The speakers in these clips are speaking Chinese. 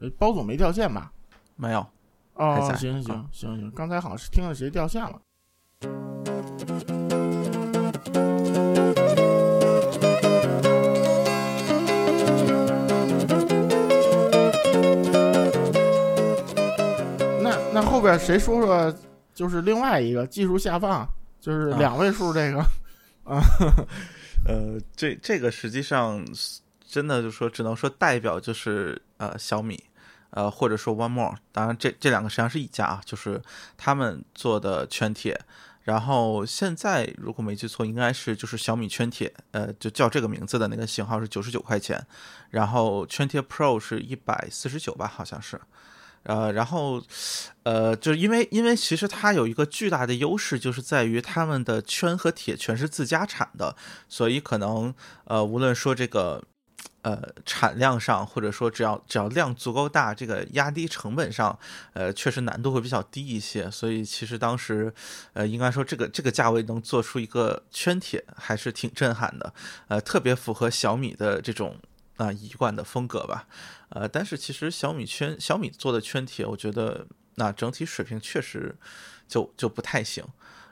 呃包总没掉线吧？没有。哦行行嗯行行，刚才好像是听了谁掉线了。那那后边谁说说，就是另外一个技术下放，就是啊两位数这个啊，呃，这这个实际上真的就说只能说代表就是呃小米，呃或者说 One More，当然这这两个实际上是一家啊，就是他们做的圈铁。然后现在如果没记错，应该是就是小米圈铁，呃，就叫这个名字的那个型号是九十九块钱，然后圈铁 Pro 是一百四十九吧，好像是。呃，然后，呃，就是因为因为其实它有一个巨大的优势，就是在于他们的圈和铁全是自家产的，所以可能呃，无论说这个呃产量上，或者说只要只要量足够大，这个压低成本上，呃，确实难度会比较低一些。所以其实当时呃，应该说这个这个价位能做出一个圈铁，还是挺震撼的，呃，特别符合小米的这种啊、一贯的风格吧。呃，但是其实小米圈小米做的圈铁，我觉得那整体水平确实就就不太行。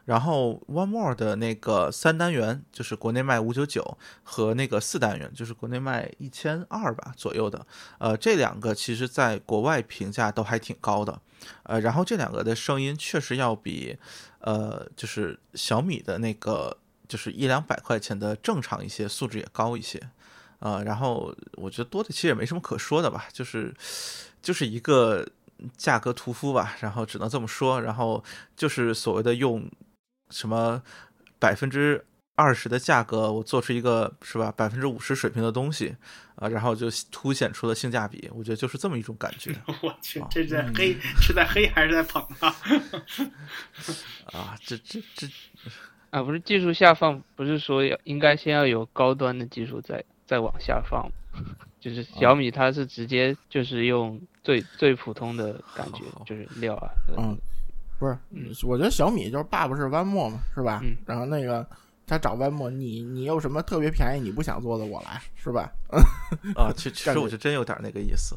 然后 One More 的那个三单元就是国内卖五九九，和那个四单元就是国内卖一千二吧左右的，呃，这两个其实在国外评价都还挺高的，呃，然后这两个的声音确实要比呃就是小米的那个就是一两百块钱的正常一些，素质也高一些。呃，然后我觉得多的其实也没什么可说的吧，就是就是一个价格屠夫吧，然后只能这么说，然后就是所谓的用什么百分之二十的价格，我做出一个是吧百分之五十水平的东西啊、然后就凸显出了性价比，我觉得就是这么一种感觉 我去啊，这是在黑是在黑还是在捧啊？啊，这这这啊，不是技术下放，不是说要应该先要有高端的技术再再往下放，就是小米它是直接就是用最最普通的感觉好好，就是料啊，嗯，不是，我觉得小米就是爸爸是弯墨嘛，是吧？嗯然后那个他找弯墨，你你有什么特别便宜你不想做的，我来，是吧？啊，其实我就真有点那个意思，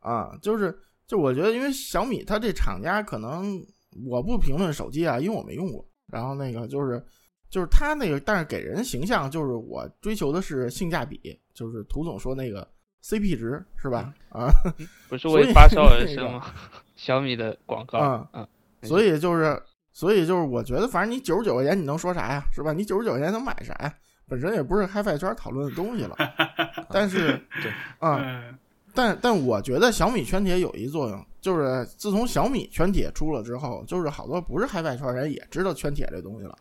啊，就是就我觉得，因为小米它这厂家可能我不评论手机啊，因为我没用过。然后那个就是就是它那个，但是给人形象就是我追求的是性价比，就是涂总说那个 CP 值是吧？啊 不是为发烧而那个生吗？小米的广告，啊嗯，所以就是所以就是我觉得，反正你九十九块钱你能说啥呀？是吧？你九十九块钱能买啥呀？本身也不是 HiFi 圈讨论的东西了，但是对 啊，嗯但但我觉得小米圈铁有一作用，就是自从小米圈铁出了之后，就是好多不是海外圈人也知道圈铁这东西了，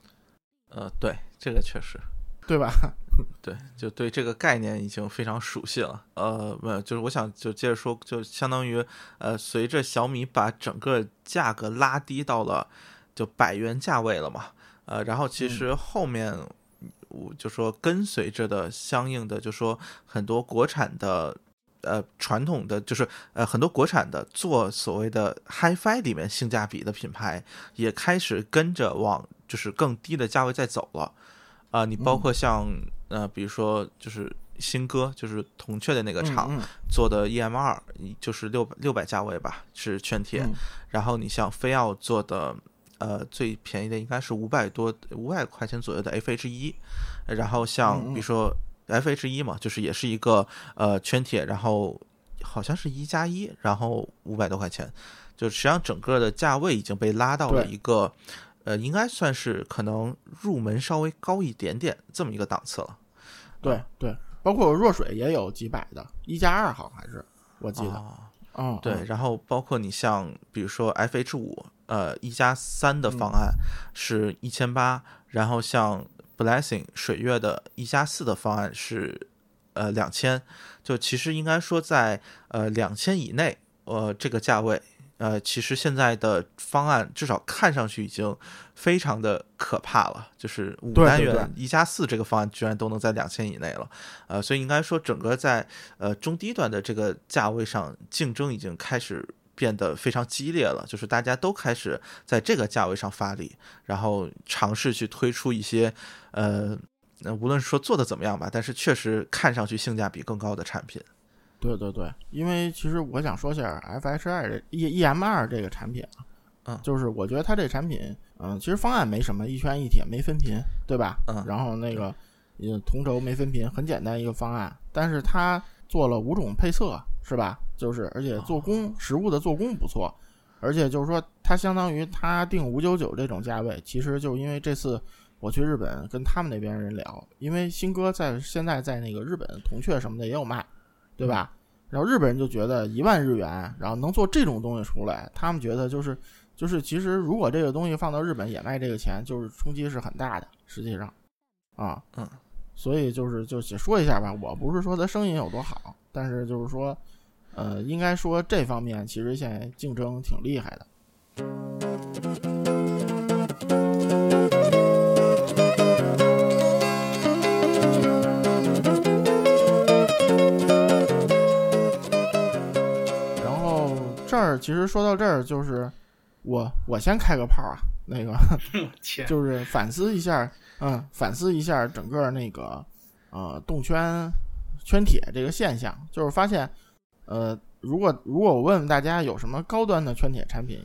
呃，对，这个确实。对吧？对，就对这个概念已经非常熟悉了。呃，没有，就是我想就接着说，就相当于呃，随着小米把整个价格拉低到了就百元价位了嘛，呃，然后其实后面我就说跟随着的相应的，就说很多国产的。呃，传统的就是呃，很多国产的做所谓的 HiFi 里面性价比的品牌，也开始跟着往就是更低的价位在走了。啊、你包括像、呃，比如说就是新歌，就是铜雀的那个厂、嗯做的 EM 二，就是六百六百价位吧，是全铁。嗯然后你像飞奥做的，呃，最便宜的应该是五百多五百块钱左右的 FH 一，然后像比如说 FH 一嘛，就是也是一个呃圈铁，然后好像是一加一，然后五百多块钱，就实际上整个的价位已经被拉到了一个。呃，应该算是可能入门稍微高一点点这么一个档次了。对对，包括若水也有几百的，一加二好像还是我记得，哦嗯，对，嗯。然后包括你像比如说 FH 五，呃，一加三的方案是一千八，然后像 Blessing 水月的一加四的方案是呃两千，就其实应该说在呃两千以内，呃这个价位。呃，其实现在的方案至少看上去已经非常的可怕了，就是五单元一加四这个方案居然都能在两千以内了，呃，所以应该说整个在呃中低端的这个价位上竞争已经开始变得非常激烈了，就是大家都开始在这个价位上发力，然后尝试去推出一些呃，呃无论说做的怎么样吧，但是确实看上去性价比更高的产品。对对对，因为其实我想说一下 F H 二这 E E M 二这个产品啊，嗯就是我觉得它这产品，嗯，其实方案没什么，一圈一铁没分频，对吧？嗯然后那个，嗯，同轴没分频，很简单一个方案，但是它做了五种配色，是吧？就是而且做工实物的做工不错，而且就是说它相当于它定五九九这种价位，其实就因为这次我去日本跟他们那边人聊，因为新哥在现在在那个日本铜雀什么的也有卖，对吧？然后日本人就觉得一万日元，然后能做这种东西出来，他们觉得就是就是其实如果这个东西放到日本也卖这个钱，就是冲击是很大的，实际上，啊，嗯，所以就是就且说一下吧，我不是说它声音有多好，但是就是说，呃，应该说这方面其实现在竞争挺厉害的。儿其实说到这儿，就是我我先开个炮啊，那个，就是反思一下，嗯，反思一下整个那个呃动圈圈铁这个现象，就是发现，呃，如果如果我问问大家有什么高端的圈铁产品，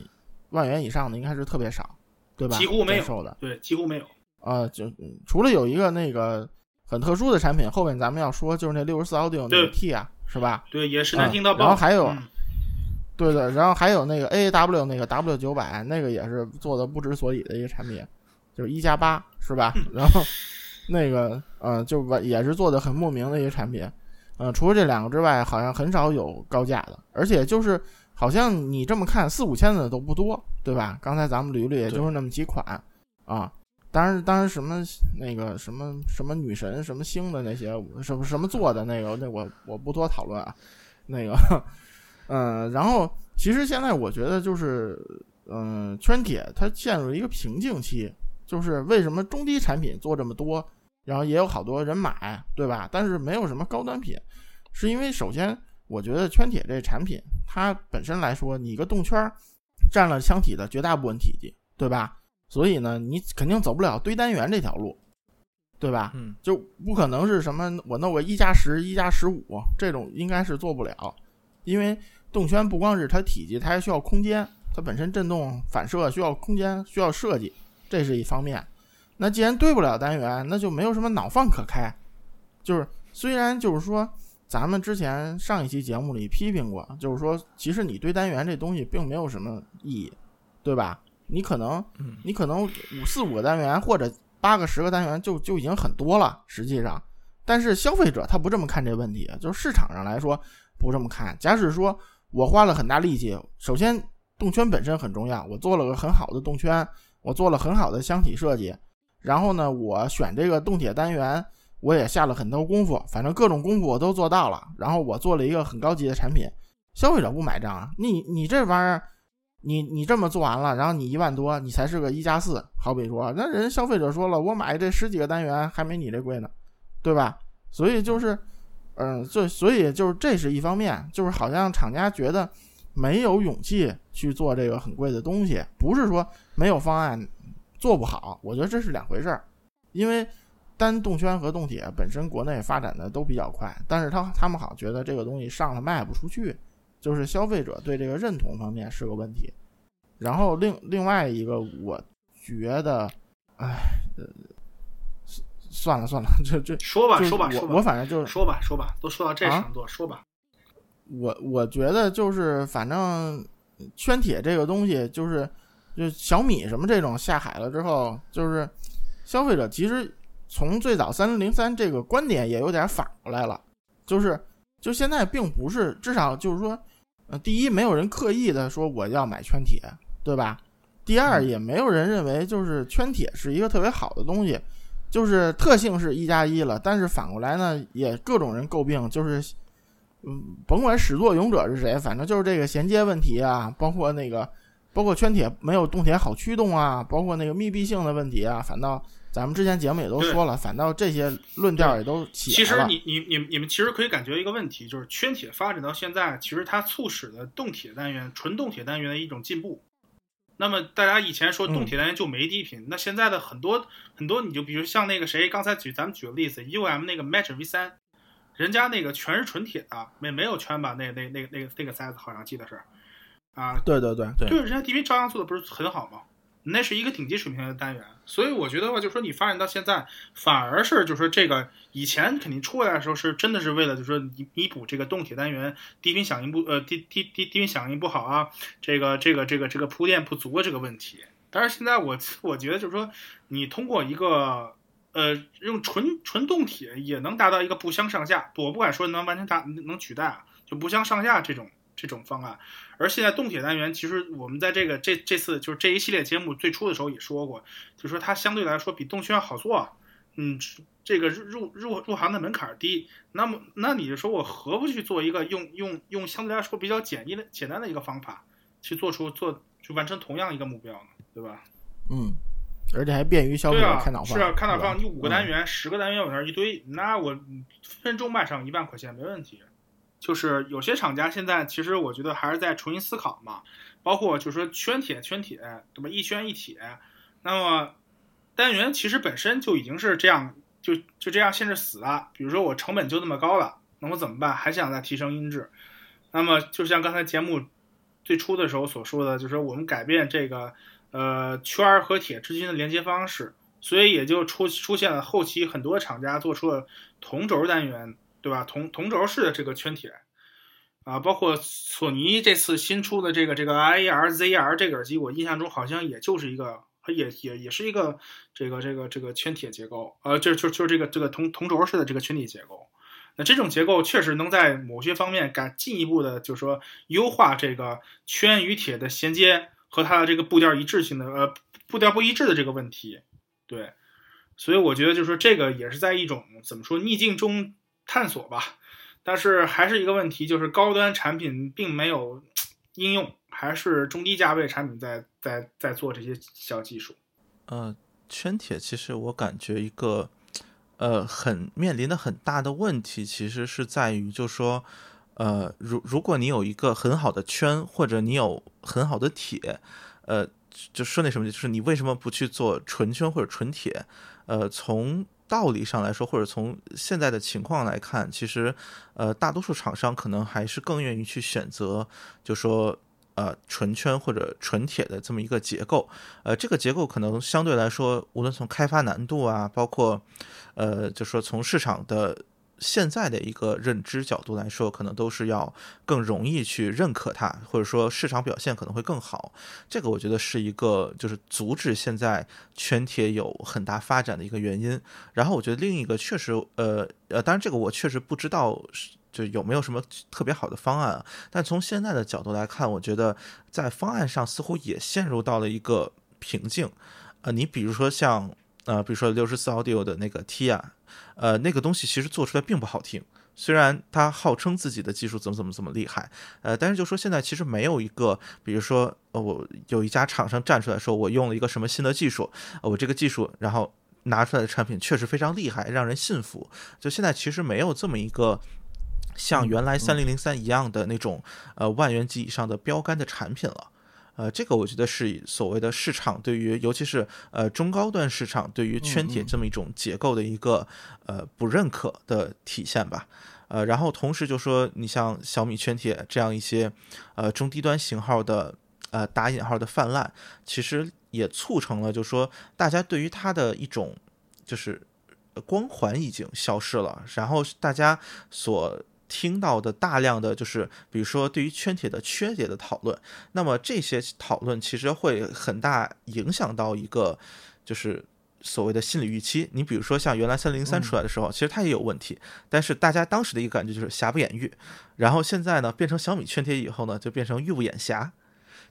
万元以上的应该是特别少，对吧？几乎没有的，对，几乎没有。呃，就嗯除了有一个那个很特殊的产品，后面咱们要说就是那六十四 audio 那个 T 啊，是吧？对，也是啊难听到爆。然后还有嗯对对，然后还有那个 A W 那个 W 九百，那个也是做的不知所以的一个产品，就是一加八是吧？然后那个呃，就完也是做的很莫名的一个产品。呃，除了这两个之外，好像很少有高价的，而且就是好像你这么看，四五千的都不多，对吧？刚才咱们捋捋，也就是那么几款啊。当然，当然什么那个什么什么女神什么星的那些什么什么做的那个，那我我不多讨论啊。那个，嗯，然后其实现在我觉得就是，嗯，圈铁它陷入一个瓶颈期，就是为什么中低产品做这么多，然后也有好多人买，对吧？但是没有什么高端品，是因为首先我觉得圈铁这产品它本身来说，你一个动圈儿占了箱体的绝大部分体积，对吧？所以呢，你肯定走不了堆单元这条路，对吧？嗯就不可能是什么我弄个一加十、一加十五这种，应该是做不了，因为动圈不光是它体积，它还需要空间，它本身振动反射需要空间，需要设计，这是一方面。那既然对不了单元，那就没有什么脑放可开。就是虽然就是说，咱们之前上一期节目里批评过，就是说，其实你对单元这东西并没有什么意义，对吧？你可能嗯你可能五四五个单元或者八个十个单元就就已经很多了，实际上，但是消费者他不这么看这问题，就是市场上来说不这么看。假使说我花了很大力气，首先动圈本身很重要，我做了个很好的动圈，我做了很好的箱体设计，然后呢，我选这个动铁单元，我也下了很多功夫，反正各种功夫我都做到了，然后我做了一个很高级的产品，消费者不买账啊！你你这玩意儿。你你这么做完了，然后你一万多，你才是个一加四，好比说，那人消费者说了，我买这十几个单元还没你这贵呢，对吧？所以就是，嗯，这所以就是这是一方面，就是好像厂家觉得没有勇气去做这个很贵的东西，不是说没有方案做不好，我觉得这是两回事儿，因为单动圈和动铁本身国内发展的都比较快，但是他他们好像觉得这个东西上了卖不出去。就是消费者对这个认同方面是个问题，然后另另外一个，我觉得，哎，呃，算了算了，这这说吧就说吧说吧，我我反正就是说吧说吧，都说到这啊程度，说吧。我我觉得就是反正圈铁这个东西，就是就小米什么这种下海了之后，就是消费者其实从最早三零零三这个观点也有点反过来了，就是就现在并不是，至少就是说，呃，第一没有人刻意的说我要买圈铁，对吧？第二也没有人认为就是圈铁是一个特别好的东西，就是特性是一加一了，但是反过来呢，也各种人诟病，就是嗯，甭管始作俑者是谁，反正就是这个衔接问题啊，包括那个，包括圈铁没有动铁好驱动啊，包括那个密闭性的问题啊，反倒咱们之前节目也都说了，反倒这些论调也都起其来了。实你你你你们其实可以感觉一个问题，就是圈铁发展到现在，其实它促使了动铁单元、纯动铁单元的一种进步。那么大家以前说动铁单元就没低频，那现在的很多很多，你就比如像那个谁，刚才举咱们举个例子，U M 那个 Match V 三，人家那个全是纯铁的，没没有圈吧？那那那那个那个 size 好像记得是，啊，对对对，对对，人家低频照样做的不是很好吗？那是一个顶级水平的单元，所以我觉得话，就是说你发展到现在，反而是就是说这个以前肯定出来的时候是真的是为了就是说弥补这个动铁单元低频响应不呃低低低低频响应不好啊，这个这个这个这个铺垫不足的这个问题。但是现在我我觉得就是说，你通过一个呃用纯纯动铁也能达到一个不相上下，我不敢说能完全达能取代啊，就不相上下这种这种方案。而现在动铁单元，其实我们在这个这这次就是这一系列节目最初的时候也说过，就说它相对来说比动圈要好做，嗯，这个入入入行的门槛低。那么，那你就说我何不去做一个用用用相对来说比较简易的简单的一个方法，去做出做去完成同样一个目标呢？对吧？嗯，而且还便于消费者看脑，放。是啊，开脑放，你五个单嗯元、十个单元往那儿一堆，那我分钟卖上一万块钱没问题。就是有些厂家现在其实我觉得还是在重新思考嘛，包括就是说圈铁圈铁，对吧？一圈一铁，那么单元其实本身就已经是这样，就就这样限制死了。比如说我成本就那么高了，那我怎么办？还想再提升音质？那么就像刚才节目最初的时候所说的，就是说我们改变这个呃圈和铁之间的连接方式，所以也就出出现了后期很多厂家做出了同轴单元，对吧？同同轴式的这个圈铁啊，包括索尼这次新出的这个这个 IAR ZR 这个耳机，我印象中好像也就是一个。也也也是一个这个这个这个圈铁结构，呃，就就就这个这个同同轴式的这个圈体结构。那这种结构确实能在某些方面敢进一步的，就是说优化这个圈与铁的衔接和它的这个步调一致性的呃步调不一致的这个问题。对，所以我觉得就是说这个也是在一种怎么说逆境中探索吧。但是还是一个问题，就是高端产品并没有应用，还是中低价位产品在在在做这些小技术。呃，圈铁其实我感觉一个呃很面临的很大的问题，其实是在于，就说呃，如如果你有一个很好的圈，或者你有很好的铁，呃，就说那什么，就是你为什么不去做纯圈或者纯铁？呃，从道理上来说，或者从现在的情况来看，其实呃，大多数厂商可能还是更愿意去选择，就说。呃，纯圈或者纯铁的这么一个结构，呃，这个结构可能相对来说，无论从开发难度啊，包括，呃，就说从市场的现在的一个认知角度来说，可能都是要更容易去认可它，或者说市场表现可能会更好。这个我觉得是一个就是阻止现在全铁有很大发展的一个原因。然后我觉得另一个确实，呃呃，当然这个我确实不知道是。就有没有什么特别好的方案啊？但从现在的角度来看，我觉得在方案上似乎也陷入到了一个瓶颈。呃，你比如说像呃，比如说六十四 Audio 的那个 Tia，呃，那个东西其实做出来并不好听。虽然它号称自己的技术怎么怎么怎么厉害，呃，但是就说现在其实没有一个，比如说呃，我有一家厂商站出来说我用了一个什么新的技术，呃、我这个技术然后拿出来的产品确实非常厉害，让人信服。就现在其实没有这么一个。像原来三零零三一样的那种呃万元级以上的标杆的产品了，呃，这个我觉得是所谓的市场对于尤其是呃中高端市场对于圈铁这么一种结构的一个呃不认可的体现吧，呃，然后同时就说你像小米圈铁这样一些呃中低端型号的呃打引号的泛滥，其实也促成了就说大家对于它的一种就是光环已经消失了，然后大家所听到的大量的就是，比如说对于圈铁的缺点的讨论，那么这些讨论其实会很大影响到一个就是所谓的心理预期。你比如说像原来三零三出来的时候，其实它也有问题，但是大家当时的一个感觉就是瑕不掩瑜。然后现在呢，变成小米圈铁以后呢，就变成玉不掩瑕，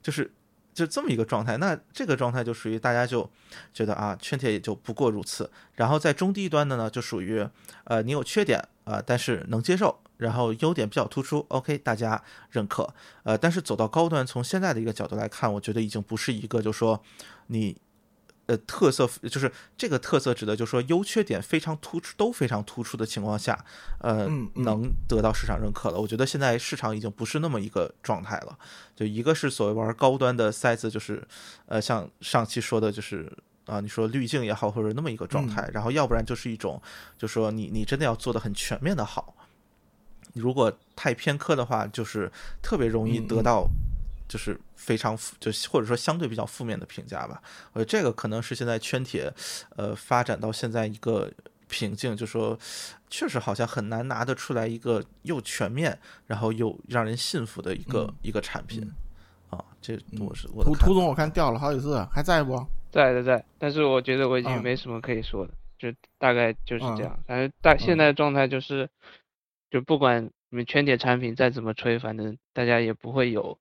就是就这么一个状态。那这个状态就属于大家就觉得啊，圈铁也就不过如此。然后在中低端的呢，就属于呃你有缺点啊，但是能接受。然后优点比较突出，OK，大家认可。呃，但是走到高端，从现在的一个角度来看，我觉得已经不是一个，就是说你呃特色，就是这个特色指的，就是说优缺点非常突出，都非常突出的情况下，呃，能得到市场认可了。我觉得现在市场已经不是那么一个状态了。就一个是所谓玩高端的塞子，就是呃，像上期说的，就是啊，你说滤镜也好，或者那么一个状态。然后要不然就是一种，就说你你真的要做的很全面的好。如果太偏科的话，就是特别容易得到，就是非常负，就或者说相对比较负面的评价吧。我觉得这个可能是现在圈铁，呃，发展到现在一个瓶颈，就说确实好像很难拿得出来一个又全面，然后又让人信服的一个、一个产品。啊，这我是我涂涂总，我看掉了好几次，还在不？在在在，但是我觉得我已经嗯。没什么可以说的，就大概就是嗯这样。反正大现在的状态就是，就不管你们圈铁产品再怎么吹，反正大家也不会有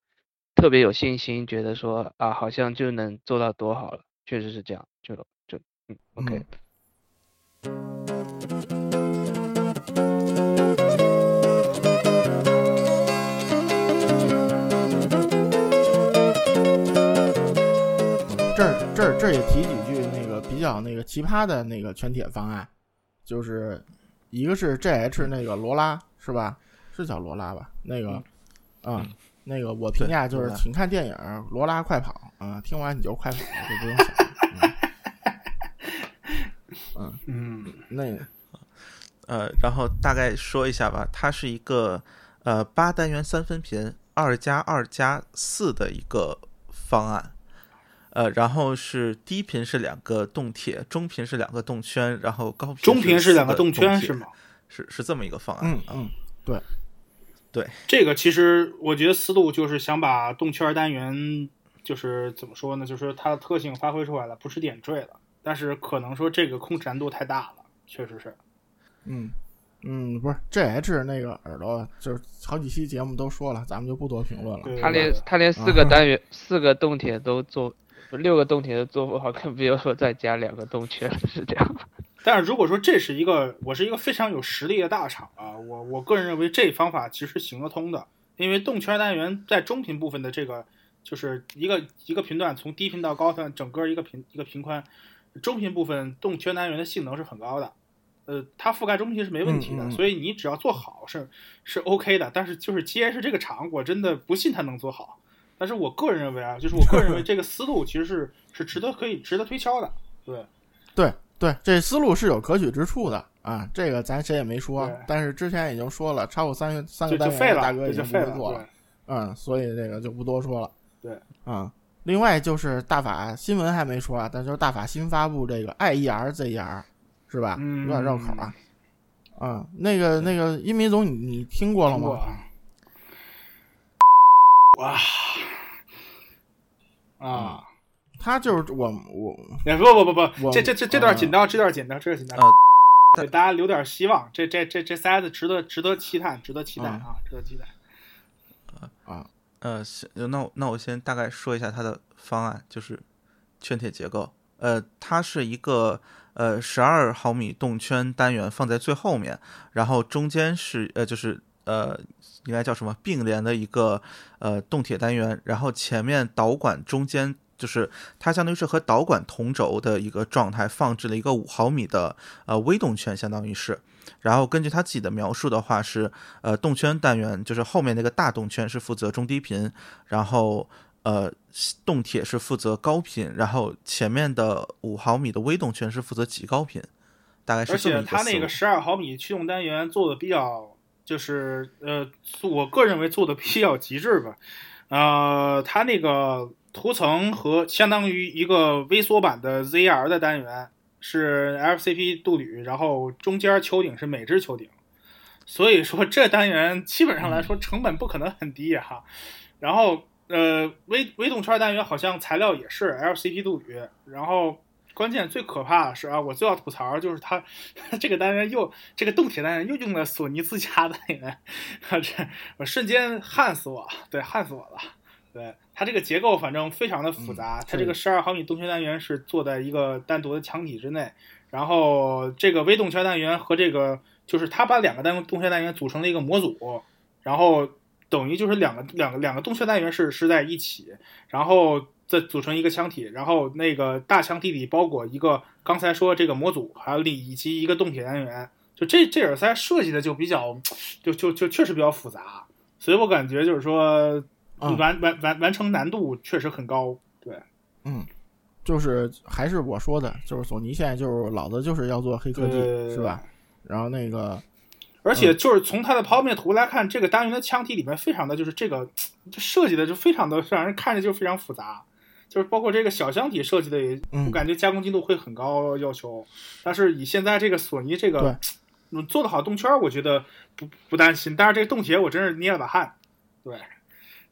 特别有信心，觉得说啊好像就能做到多好了，确实是这样，就就嗯 OK，、这儿这儿也提几句那个比较那个奇葩的那个全铁方案，就是一个是 GH 那个罗拉是吧？是叫罗拉吧？那个，啊、那个我评价就是请看电影《罗拉快跑》啊、听完你就快跑，就不用想了。嗯，嗯，那呃，然后大概说一下吧，它是一个呃八单元三分频二加二加四的一个方案，呃，然后是低频是两个动铁，中频是两个动圈，然后高频中频是两个动圈铁是吗？是是这么一个方案。嗯嗯，对对，这个其实我觉得思路就是想把动圈单元，就是怎么说呢，就是它的特性发挥出来了，不是点缀了。但是可能说这个控制难度太大了，确实是。嗯嗯，不是 GH 那个耳朵，就是好几期节目都说了，咱们就不多评论了。对他连对他连四个 单元、四个动铁都做，不六个动铁的做不好，更别说再加两个动圈，是这样。但是如果说这是一个，我是一个非常有实力的大厂啊，我我个人认为这方法其实行得通的，因为动圈单元在中频部分的这个就是一个一个频段从低频到高频，整个一个频一个频宽，中频部分动圈单元的性能是很高的，呃，它覆盖中频是没问题的，嗯嗯嗯所以你只要做好是是 OK 的。但是就是既然是这个厂，我真的不信它能做好。但是我个人认为啊，就是我个人认为这个思路其实是是值得可以值得推敲的，对。对对，这思路是有可取之处的啊，这个咱谁也没说，但是之前已经说了，超过三个三个单了，大哥已经不会做了，嗯，所以这个就不多说了。对，嗯，另外就是大法新闻还没说啊，但就是大法新发布这个 IER ZER 是吧？嗯有点绕口啊。嗯，那个那个一民总，你你听过了吗？哇啊！他就是我我哎，不不不不，这这这这段嗯紧张，这段紧张，这段紧张呃，给大家留点希望。这这这这仨子值得值得期待，值得期待嗯啊，值得期待。啊，呃，行那我那我先大概说一下它的方案，就是圈铁结构。呃，它是一个呃十二毫米动圈单元放在最后面，然后中间是呃就是呃应该叫什么并联的一个呃动铁单元，然后前面导管中间就是它相当于是和导管同轴的一个状态，放置了一个五毫米的呃微动圈，相当于是。然后根据他自己的描述的话是，呃，动圈单元就是后面那个大动圈是负责中低频，然后呃动铁是负责高频，然后前面的五毫米的微动圈是负责极高频，大概是而且它那个。十二毫米驱动单元做的比较，就是呃，我个人认为做的比较极致吧。呃，它那个涂层和相当于一个微缩版的 ZR 的单元是 FCP 镀铝，然后中间球顶是美制球顶，所以说这单元基本上来说成本不可能很低、哈。然后呃，微微动圈单元好像材料也是 LCP 镀铝，然后关键最可怕的是啊，我最要吐槽就是它这个单元又这个动铁单元又用了索尼自家单元，啊，这我瞬间焊死我，对，焊死我了。对它这个结构反正非常的复杂，它这个十二毫米动圈单元是做在一个单独的墙体之内，然后这个微动圈单元和这个就是它把两个单动圈单元组成了一个模组，然后等于就是两个两个两个动圈单元是是在一起，然后再组成一个腔体，然后那个大腔体里包裹一个刚才说这个模组，还有里以及一个动铁单元，就这这耳塞设计的就比较就就就确实比较复杂，所以我感觉就是说嗯完完完完成难度确实很高，对。嗯，就是还是我说的，就是索尼现在就是老子就是要做黑科技，是吧？然后那个而且就是从它的剖面图来看，这个单元的腔体里面非常的就是这个这设计的就非常的让人看着就非常复杂，就是包括这个小箱体设计的也，嗯我感觉加工精度会很高要求。但是以现在这个索尼这个做的好动圈儿，我觉得不不担心。但是这个动铁我真是捏了把汗，对，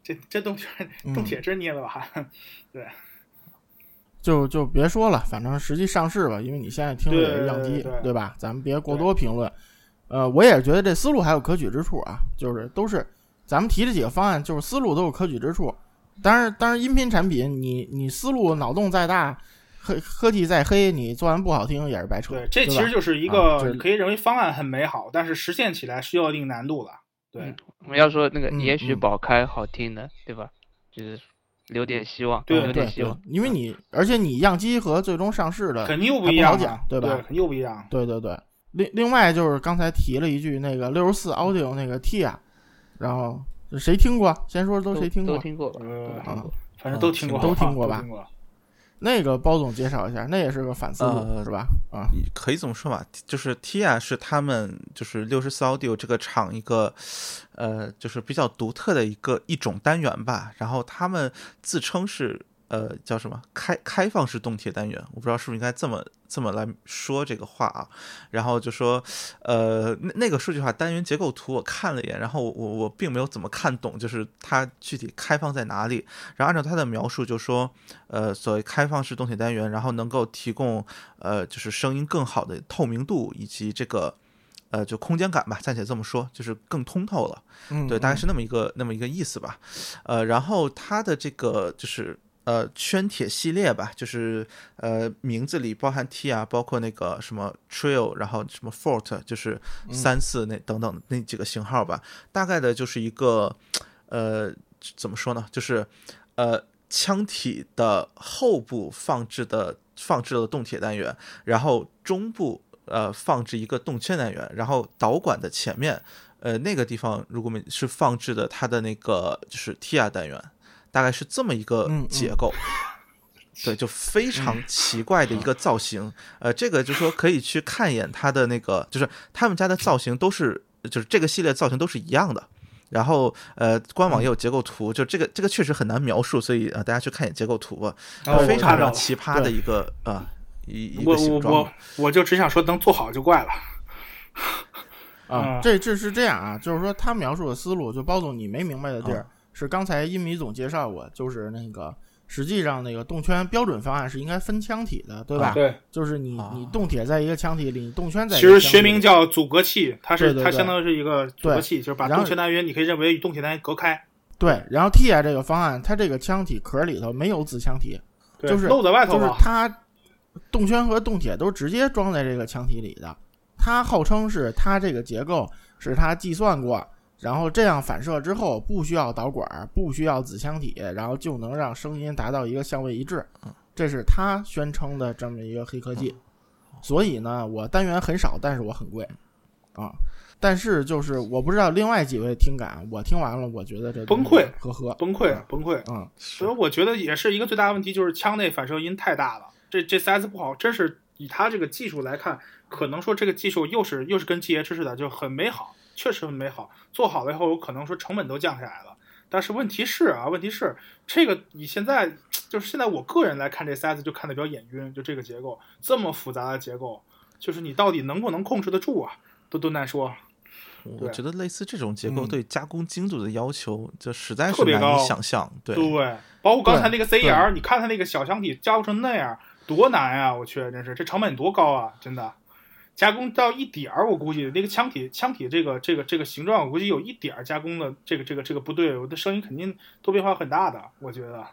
这这动圈嗯动铁真捏了把汗，对。就就别说了，反正实际上市吧，因为你现在听的也是样机，对吧？咱们别过多评论。呃，我也觉得这思路还有可取之处啊，就是都是咱们提这几个方案，就是思路都有可取之处。当然，当然，音频产品你你思路脑洞再大，科科技再黑，你做完不好听也是白扯。对，这其实就是一个可以认为方案很美好，但是实现起来是有一定难度了。对嗯，我们要说那个嗯也许宝开好听的，对吧？就是留点希望，对对对留点希望。，因为你而且你样机和最终上市的肯定又不一样对吧肯定又不一样。对对对，另另外就是刚才提了一句那个六十四 Audio 那个 Tia，然后谁听过？先说都谁听过都？听过吧？呃都听过。反正都听过，都听过吧那个包总介绍一下，那也是个反思路、呃是吧？啊，可以这么说吧，就是 TIA 是他们就是六十四 Audio 这个厂一个，呃，就是比较独特的一个一种单元吧。然后他们自称是呃叫什么开开放式动铁单元，我不知道是不是应该这么这么来说这个话啊。然后就说，呃，那那个数据化，单元结构图我看了一眼，然后我我我并没有怎么看懂，就是它具体开放在哪里。然后按照他的描述，就说，呃，所谓开放式动铁单元，然后能够提供呃，就是声音更好的透明度以及这个。呃，就空间感吧，暂且这么说，就是更通透了。嗯，对，大概嗯是那么一个那么一个意思吧。呃，然后它的这个就是呃圈铁系列吧，就是呃名字里包含 T 啊，包括那个什么 Trail，然后什么 Fort，就是三四那等等那几个型号吧。大概的就是一个呃怎么说呢，就是呃腔体的后部放置的放置了动铁单元，然后中部呃放置一个动圈单元，然后导管的前面呃那个地方如果没是放置的它的那个就是 TIA 单元，大概是这么一个嗯嗯结构。对，就非常奇怪的一个造型，呃，这个就说可以去看一眼它的那个，就是他们家的造型都是，就是这个系列造型都是一样的。然后呃，官网也有结构图，就这个这个确实很难描述，所以呃，大家去看一眼结构图吧，非常非常奇葩的一个啊、一一个形状我我。我就只想说能做好就怪了。啊嗯，这这是这样啊，就是说他描述的思路，就包总你没明白的地儿，啊是刚才音米总介绍过，就是那个实际上那个动圈标准方案是应该分腔体的，对吧？啊对，就是你啊你动铁在一个腔体里，你动圈在其一个腔体里。实学名叫阻隔器，它是对对对它相当于是一个阻隔器，就是把动圈单元你可以认为与动铁单元隔开，对，然后 TIA 这个方案，它这个腔体壳里头没有子腔体，就是露在外头。就是它动圈和动铁都直接装在这个腔体里的。它号称是它这个结构是它计算过，然后这样反射之后不需要导管，不需要子腔体，然后就能让声音达到一个相位一致。这是他宣称的这么一个黑科技。所以呢，我单元很少，但是我很贵啊。但是就是我不知道另外几位听感，我听完了，我觉得这崩溃，呵呵，崩溃崩溃。嗯，所以我觉得也是一个最大的问题，就是腔内反射音太大了。这这 4S 不好，真是以它这个技术来看，可能说这个技术又是又是跟 GH 似的，就很美好，确实很美好。做好了以后，有可能说成本都降下来了。但是问题是啊，问题是这个你现在就是现在我个人来看这 4S 就看的比较眼晕，就这个结构这么复杂的结构，就是你到底能不能控制得住啊，都都难说。我觉得类似这种结构嗯对加工精度的要求，就实在是难以想象。对，对，包括刚才那个 CER，你看它那个小箱体加工成那样，多难啊！我去，真是这成本多高啊！真的，加工到一点儿，我估计那个腔体腔体这个这个这个形状，我估计有一点儿加工的这个这个这个不对，我的声音肯定都变化很大的，我觉得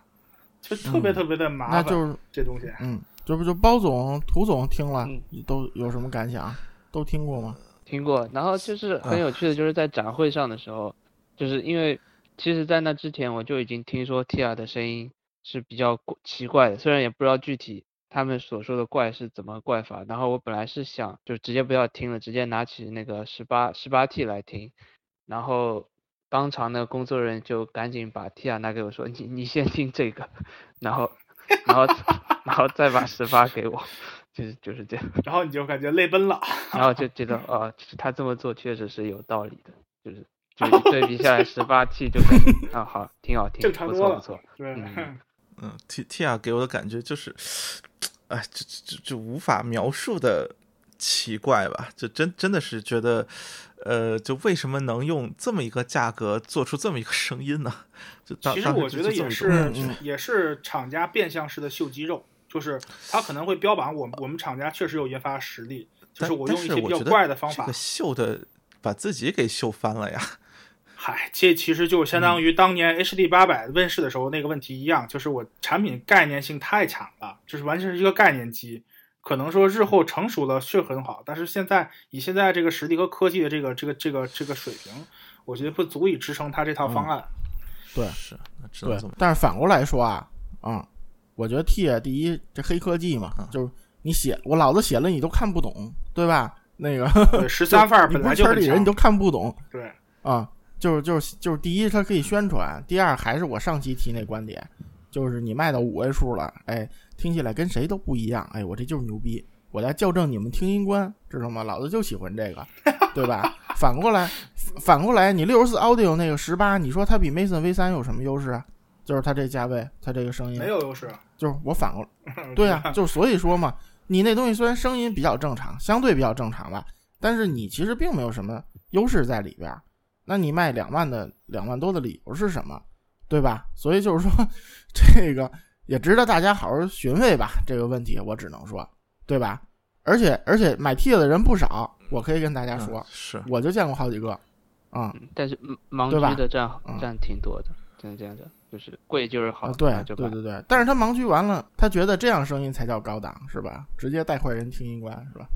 就特别嗯特别的麻烦。那就是这东西，嗯，这不就包总、涂总听了嗯都有什么感想？都听过吗？听过，然后就是啊很有趣的，就是在展会上的时候，就是因为其实，在那之前我就已经听说 Tia 的声音是比较怪奇怪的，虽然也不知道具体他们所说的怪是怎么怪法。然后我本来是想就直接不要听了，直接拿起那个十八十八 T 来听，然后当场的工作人员就赶紧把 Tia 拿给我说，你你先听这个，然后然后然后再把十八给我，就是就是这样，然后你就感觉泪奔了。然后就觉得啊，他这么做确实是有道理的，就是就是对比下来十八 T 就感觉啊好挺好听，正常多了不错不错，对，嗯嗯，T T 啊给我的感觉就是，哎，就就就无法描述的奇怪吧，就真真的是觉得，呃，就为什么能用这么一个价格做出这么一个声音呢？就当其实我觉得也是嗯也是厂家变相式的秀肌肉，就是他可能会标榜我们我们厂家确实有研发实力，就是我用一些比较怪的方法。秀的把自己给秀翻了呀。嗨，这其实就相嗯当于当年 HD 八百问世的时候那个问题一样，就是我产品概念性太强了，就是完全是一个概念机。可能说日后成熟了是很好，但是现在以现在这个实力和科技的这个这个这个这个水平，我觉得不足以支撑它这套方案。对是，那只能对这么，但是反过来说啊，啊、我觉得 T 啊，第一这黑科技嘛，嗯就是你写我老子写了你都看不懂，对吧？那个，十三 范儿本来就圈里人，你都。看不懂对，啊。就是就是就是，第一它可以宣传，第二还是我上期提那观点，就是你卖到五位数了，哎，听起来跟谁都不一样，哎，我这就是牛逼，我来校正你们听音观，知道吗？老子就喜欢这个，对吧？反过来，反过来，你六十四 Audio 那个十八，你说它比 Mason V 三有什么优势啊？就是它这价位，它这个声音没有优势。就是我反过来，对啊，就是所以说嘛，你那东西虽然声音比较正常，相对比较正常吧，但是你其实并没有什么优势在里边儿。那你卖两万的两万多的理由是什么？对吧？所以就是说，这个也值得大家好好询问吧。这个问题我只能说，对吧？而且而且买 T 的人不少，我可以跟大家说嗯，是我就见过好几个，啊、嗯但是嗯盲区的占嗯占挺多的，真的这样的，就是贵就是好，啊，对对对对，但是他盲区完了，他觉得这样声音才叫高档，是吧？直接带坏人听音关，是吧？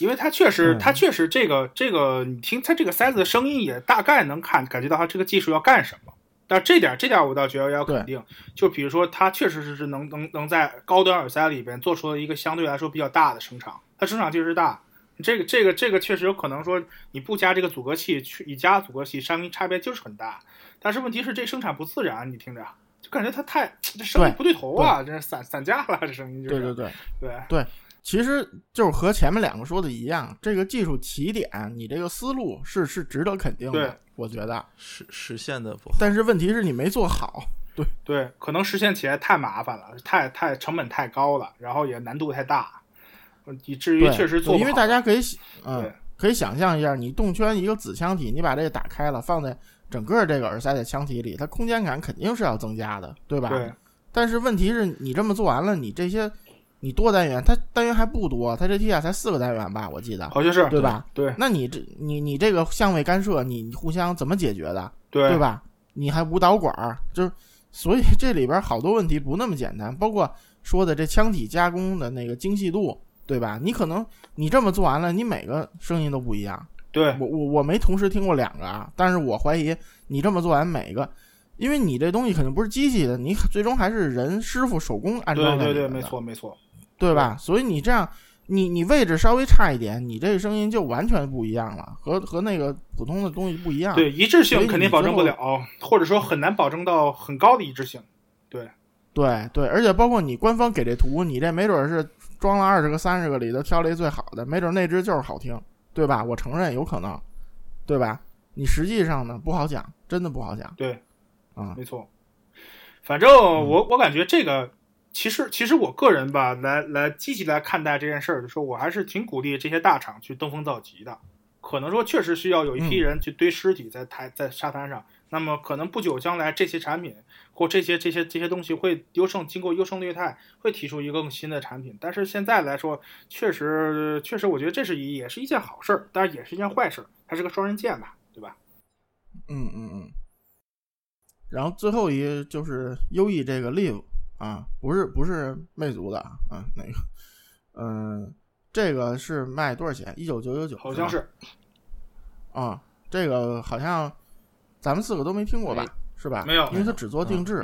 因为它确实，嗯它确实这个这个，你听它这个塞子的声音，也大概能看感觉到它这个技术要干什么。但这点这点我倒觉得要肯定，就比如说它确实是是能能能在高端耳塞里边做出了一个相对来说比较大的声场，它声场确实大。这个这个这个确实有可能说你不加这个阻隔器，去你加阻隔器，声音差别就是很大。但是问题是这声场不自然，你听着就感觉它太这声音不对头啊，这是散散架了，这声音就是对对对，对其实就是和前面两个说的一样，这个技术起点，你这个思路是是值得肯定的，我觉得。实实现的不好。但是问题是你没做好，对对，可能实现起来太麻烦了，太太成本太高了，然后也难度太大，以至于，确实做不好。因为大家可以，嗯对，可以想象一下，你动圈一个子腔体，你把这个打开了，放在整个这个耳塞的腔体里，它空间感肯定是要增加的，对吧？对但是问题是你这么做完了，你这些你多单元，它单元还不多，它这 T 啊才四个单元吧，我记得，好像是对吧？对那你这你你这个相位干涉，你你互相怎么解决的，对对？吧？你还无导管儿，就是所以这里边好多问题不那么简单，包括说的这腔体加工的那个精细度，对吧？你可能你这么做完了，你每个声音都不一样。对我我我没同时听过两个啊，但是我怀疑你这么做完每个，因为你这东西肯定不是机器的，你最终还是人师傅手工安对对对，装在里面的没错没错。对吧？所以你这样，你你位置稍微差一点，你这个声音就完全不一样了，和和那个普通的东西不一样。对，一致性肯定保证不了，或者说很难保证到很高的一致性。对对，而且包括你官方给这图，你这没准是装了二十个、三十个里头挑了一最好的，没准那只就是好听，对吧？我承认有可能，对吧？你实际上呢不好讲，真的不好讲对，啊。没错。反正我我感觉这个，其实其实我个人吧，来来积极来看待这件事儿的时候，我还是挺鼓励这些大厂去登峰造极的。可能说确实需要有一批嗯人去堆尸体在台在沙滩上，那么可能不久将来这些产品或这些这些这些东西会优胜经过优胜劣汰，会提出一个更新的产品。但是现在来说，确实确实，我觉得这是一也是一件好事儿，但是也是一件坏事儿，它是个双刃剑吧，对吧？嗯嗯嗯。然后最后一就是优异这个 Live 啊，不是不是魅族的啊，啊那个，嗯、这个是卖多少钱？一九九九九，好像是啊，这个好像咱们四个都没听过吧？是吧？没有因为它只做定制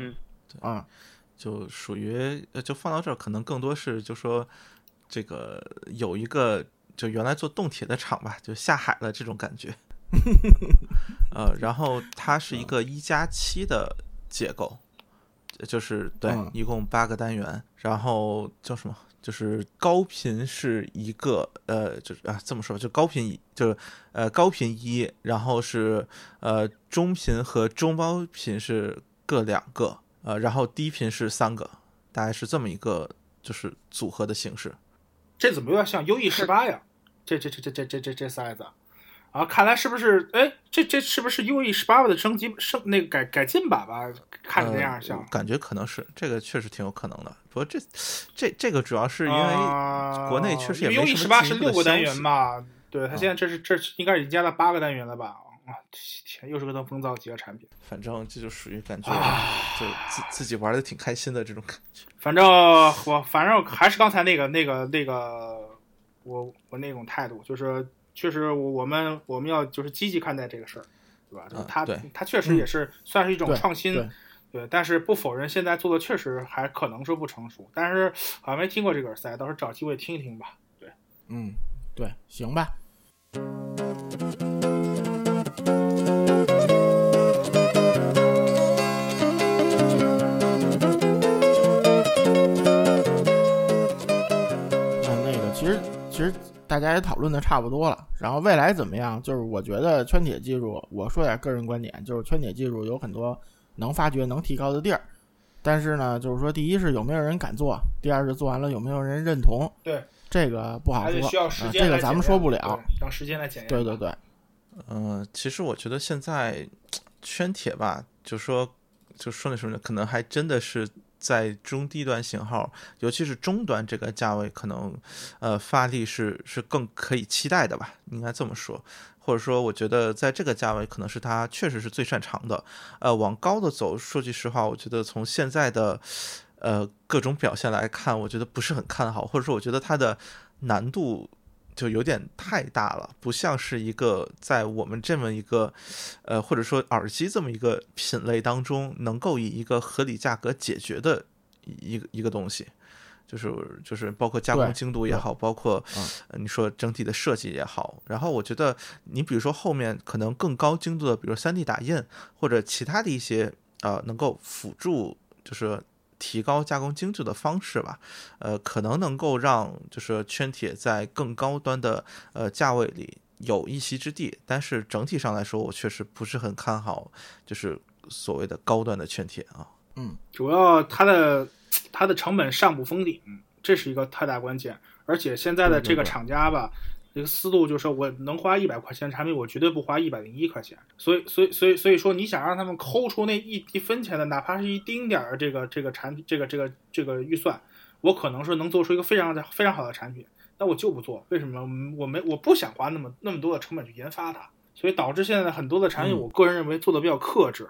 嗯，啊。就属于呃，就放到这儿，可能更多是就说这个有一个就原来做动铁的厂吧，就下海了这种感觉。呃，然后它是一个一加七的结构，就是对嗯，一共八个单元，然后叫什么？就是高频是一个，呃，就是啊这么说，就高频一，就是呃高频一，然后是呃中频和中高频是各两个，呃，然后低频是三个，大概是这么一个就是组合的形式。这怎么有点像 U E 十八呀？这这这这这这这这塞子啊，看来是不是？哎，这这是不是 U E 十八的升级升那个改改进版吧？看着那样像，呃感觉可能是这个，确实挺有可能的。不过这这这个主要是因为啊国内确实也没 U 什 E 么十八是六个单元嘛？对，它现在这是这应该已经加到八个单元了吧？啊，天，又是个登峰造极的产品。反正这就属于感觉啊就自自己玩的挺开心的这种感觉。反正我反正还是刚才那个那个那个，我我那种态度，就是确实我我们我们要就是积极看待这个事儿，对吧？就是它它确实也是算是一种创新，对对，但是不否认现在做的确实还可能是不成熟，但是好像没听过这个耳塞，到时候找机会听一听吧。对，嗯，对，行吧。大家也讨论的差不多了。然后未来怎么样？就是我觉得圈铁技术，我说点个人观点，就是圈铁技术有很多能发掘、能提高的地儿。但是呢，就是说，第一是有没有人敢做，第二是做完了有没有人认同，对，这个不好说。这个咱们说不了。对让时间来检验。对对，对，嗯，其实我觉得现在圈铁吧，就说就说那什么呢，可能还真的是在中低端型号，尤其是中端这个价位，可能呃发力是是更可以期待的吧，应该这么说。或者说，我觉得在这个价位，可能是它确实是最擅长的。呃，往高的走，说句实话，我觉得从现在的呃各种表现来看，我觉得不是很看好，或者说我觉得它的难度就有点太大了，不像是一个在我们这么一个呃或者说耳机这么一个品类当中，能够以一个合理价格解决的一个一个东西。就是就是包括加工精度也好，包括你说整体的设计也好，然后我觉得你比如说后面可能更高精度的，比如三 D 打印或者其他的一些呃能够辅助就是提高加工精度的方式吧，呃，可能能够让就是圈铁在更高端的呃价位里有一席之地，但是整体上来说，我确实不是很看好就是所谓的高端的圈铁啊。嗯主要它的它的成本上不封顶，这是一个太大关键。而且现在的这个厂家吧，这个思路就是说我能花一百块钱产品，我绝对不花一百零一块钱。所以，所以，所以，所以说，你想让他们抠出那一一分钱的，哪怕是一丁点儿这个这个产品，这个这个这个预算，我可能是能做出一个非常的非常好的产品，但我就不做。为什么？我没我不想花那么那么多的成本去研发它，所以导致现在很多的产品，嗯我个人认为做的比较克制。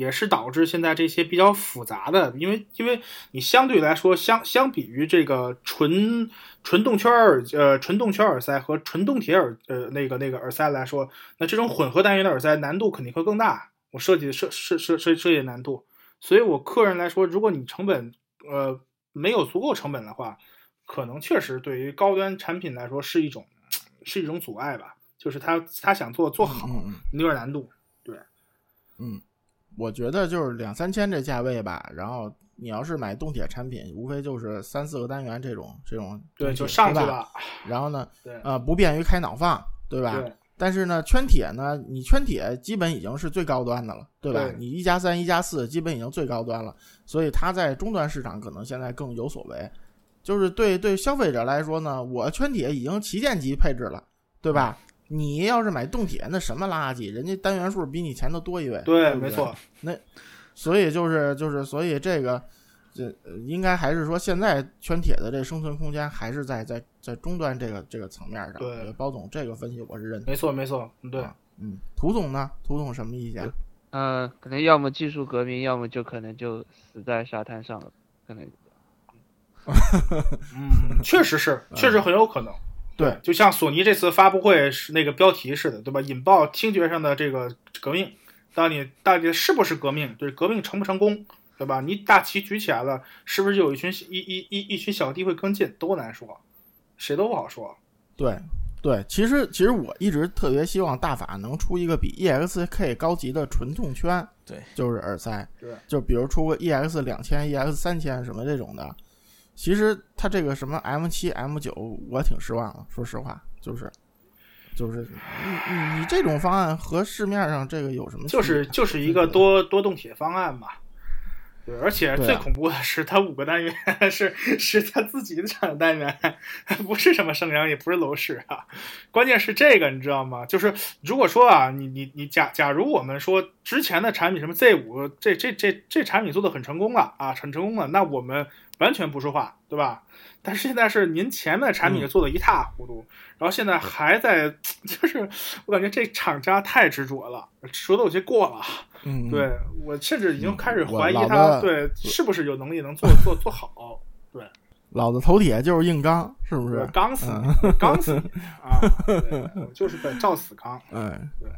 也是导致现在这些比较复杂的，因为因为你相对来说相相比于这个纯纯动圈耳呃纯动圈耳塞和纯动铁耳呃那个那个耳塞来说，那这种混合单元的耳塞难度肯定会更大，我设计的设设设设设计的难度，所以我个人来说，如果你成本呃没有足够成本的话，可能确实对于高端产品来说是一种是一种阻碍吧，就是他他想做做好有点难度，对。嗯，我觉得就是两三千这价位吧，然后你要是买动铁产品，无非就是三四个单元这种这种对，就上去了，然后呢，对呃，不便于开脑放，对吧？对。但是呢，圈铁呢，你圈铁基本已经是最高端的了，对吧？对你一加三、一加四，基本已经最高端了，所以它在中端市场可能现在更有所为。就是对对消费者来说呢，我圈铁已经旗舰级配置了，对吧？你要是买动铁，那什么垃圾，人家单元数比你钱都多一位，对，不没错，那所以就是就是，所以这个这呃应该还是说，现在圈铁的这生存空间还是在在在终端这个这个层面上。对包总这个分析我是认同。没错，没错，嗯对，嗯，涂总呢？涂总什么意见？嗯、可能要么技术革命，要么就可能就死在沙滩上了，可能 嗯，确实是，确实很有可能。对，就像索尼这次发布会是那个标题似的，对吧？引爆听觉上的这个革命，到底到底是不是革命？就是革命成不成功，对吧？你大旗举起来了，是不是有一群一一一一群小弟会跟进？都难说，谁都不好说。对对，其实其实我一直特别希望大法能出一个比 EXK 高级的纯动圈，对，就是耳塞，对，就比如出个 EX 两千、EX 三千什么这种的。其实它这个什么 M 七、M 九，我挺失望的。说实话，就是就是你你你这种方案和市面上这个有什么？就是就是一个多多动铁方案嘛。对，而且最恐怖的是，它五个单元 是是它自己的产的单元，不是什么升阳，也不是楼市啊。关键是这个，你知道吗？就是如果说啊，你你你假假如我们说之前的产品什么 Z 五，这这这这产品做的很成功了啊，很成功了，那我们完全不说话，对吧？但是现在是您前面的产品嗯做的一塌糊涂，然后现在还在，就是我感觉这厂家太执着了，说的有些过了。嗯，对我甚至已经开始怀疑他对是不是有能力能做做做好，对，老子头铁就是硬刚，是不是？刚死刚死你 啊！对我就是在照死刚。哎，对。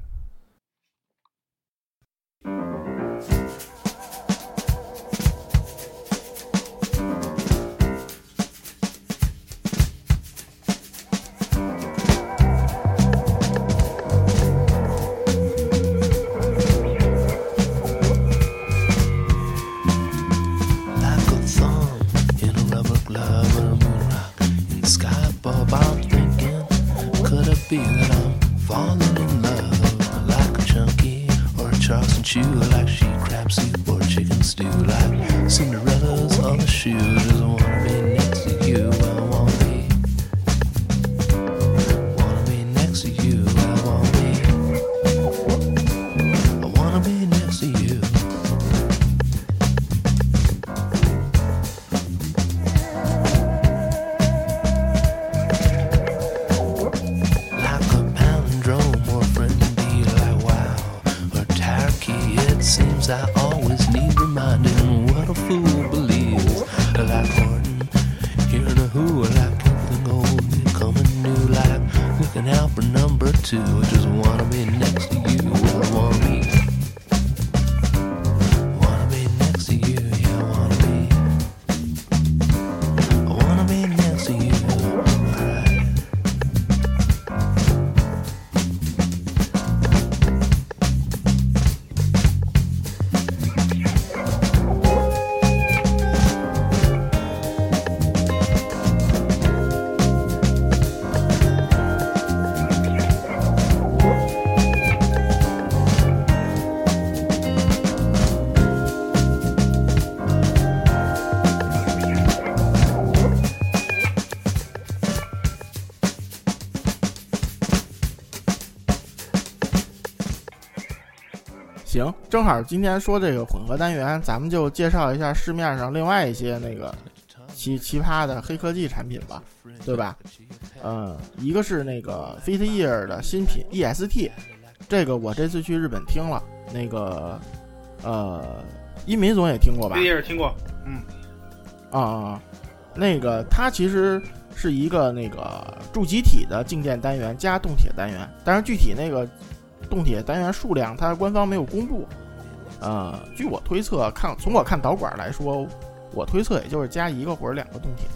Be that I'm falling or a Charleston chew, like she crab soup or chicken stew, like Cinderella's other shoe? Just wanna be 正好今天说这个混合单元，咱们就介绍一下市面上另外一些那个奇奇葩的黑科技产品吧，对吧？嗯，一个是那个 Fityear 的新品 EST，这个我这次去日本听了，那个呃，一民总也听过吧？一 year 听过，嗯，啊啊，啊那个它其实是一个那个铸基体的静电单元加动铁单元，但是具体那个动铁单元数量，它官方没有公布。呃，据我推测，看从我看导管来说，我推测也就是加一个或者两个动铁，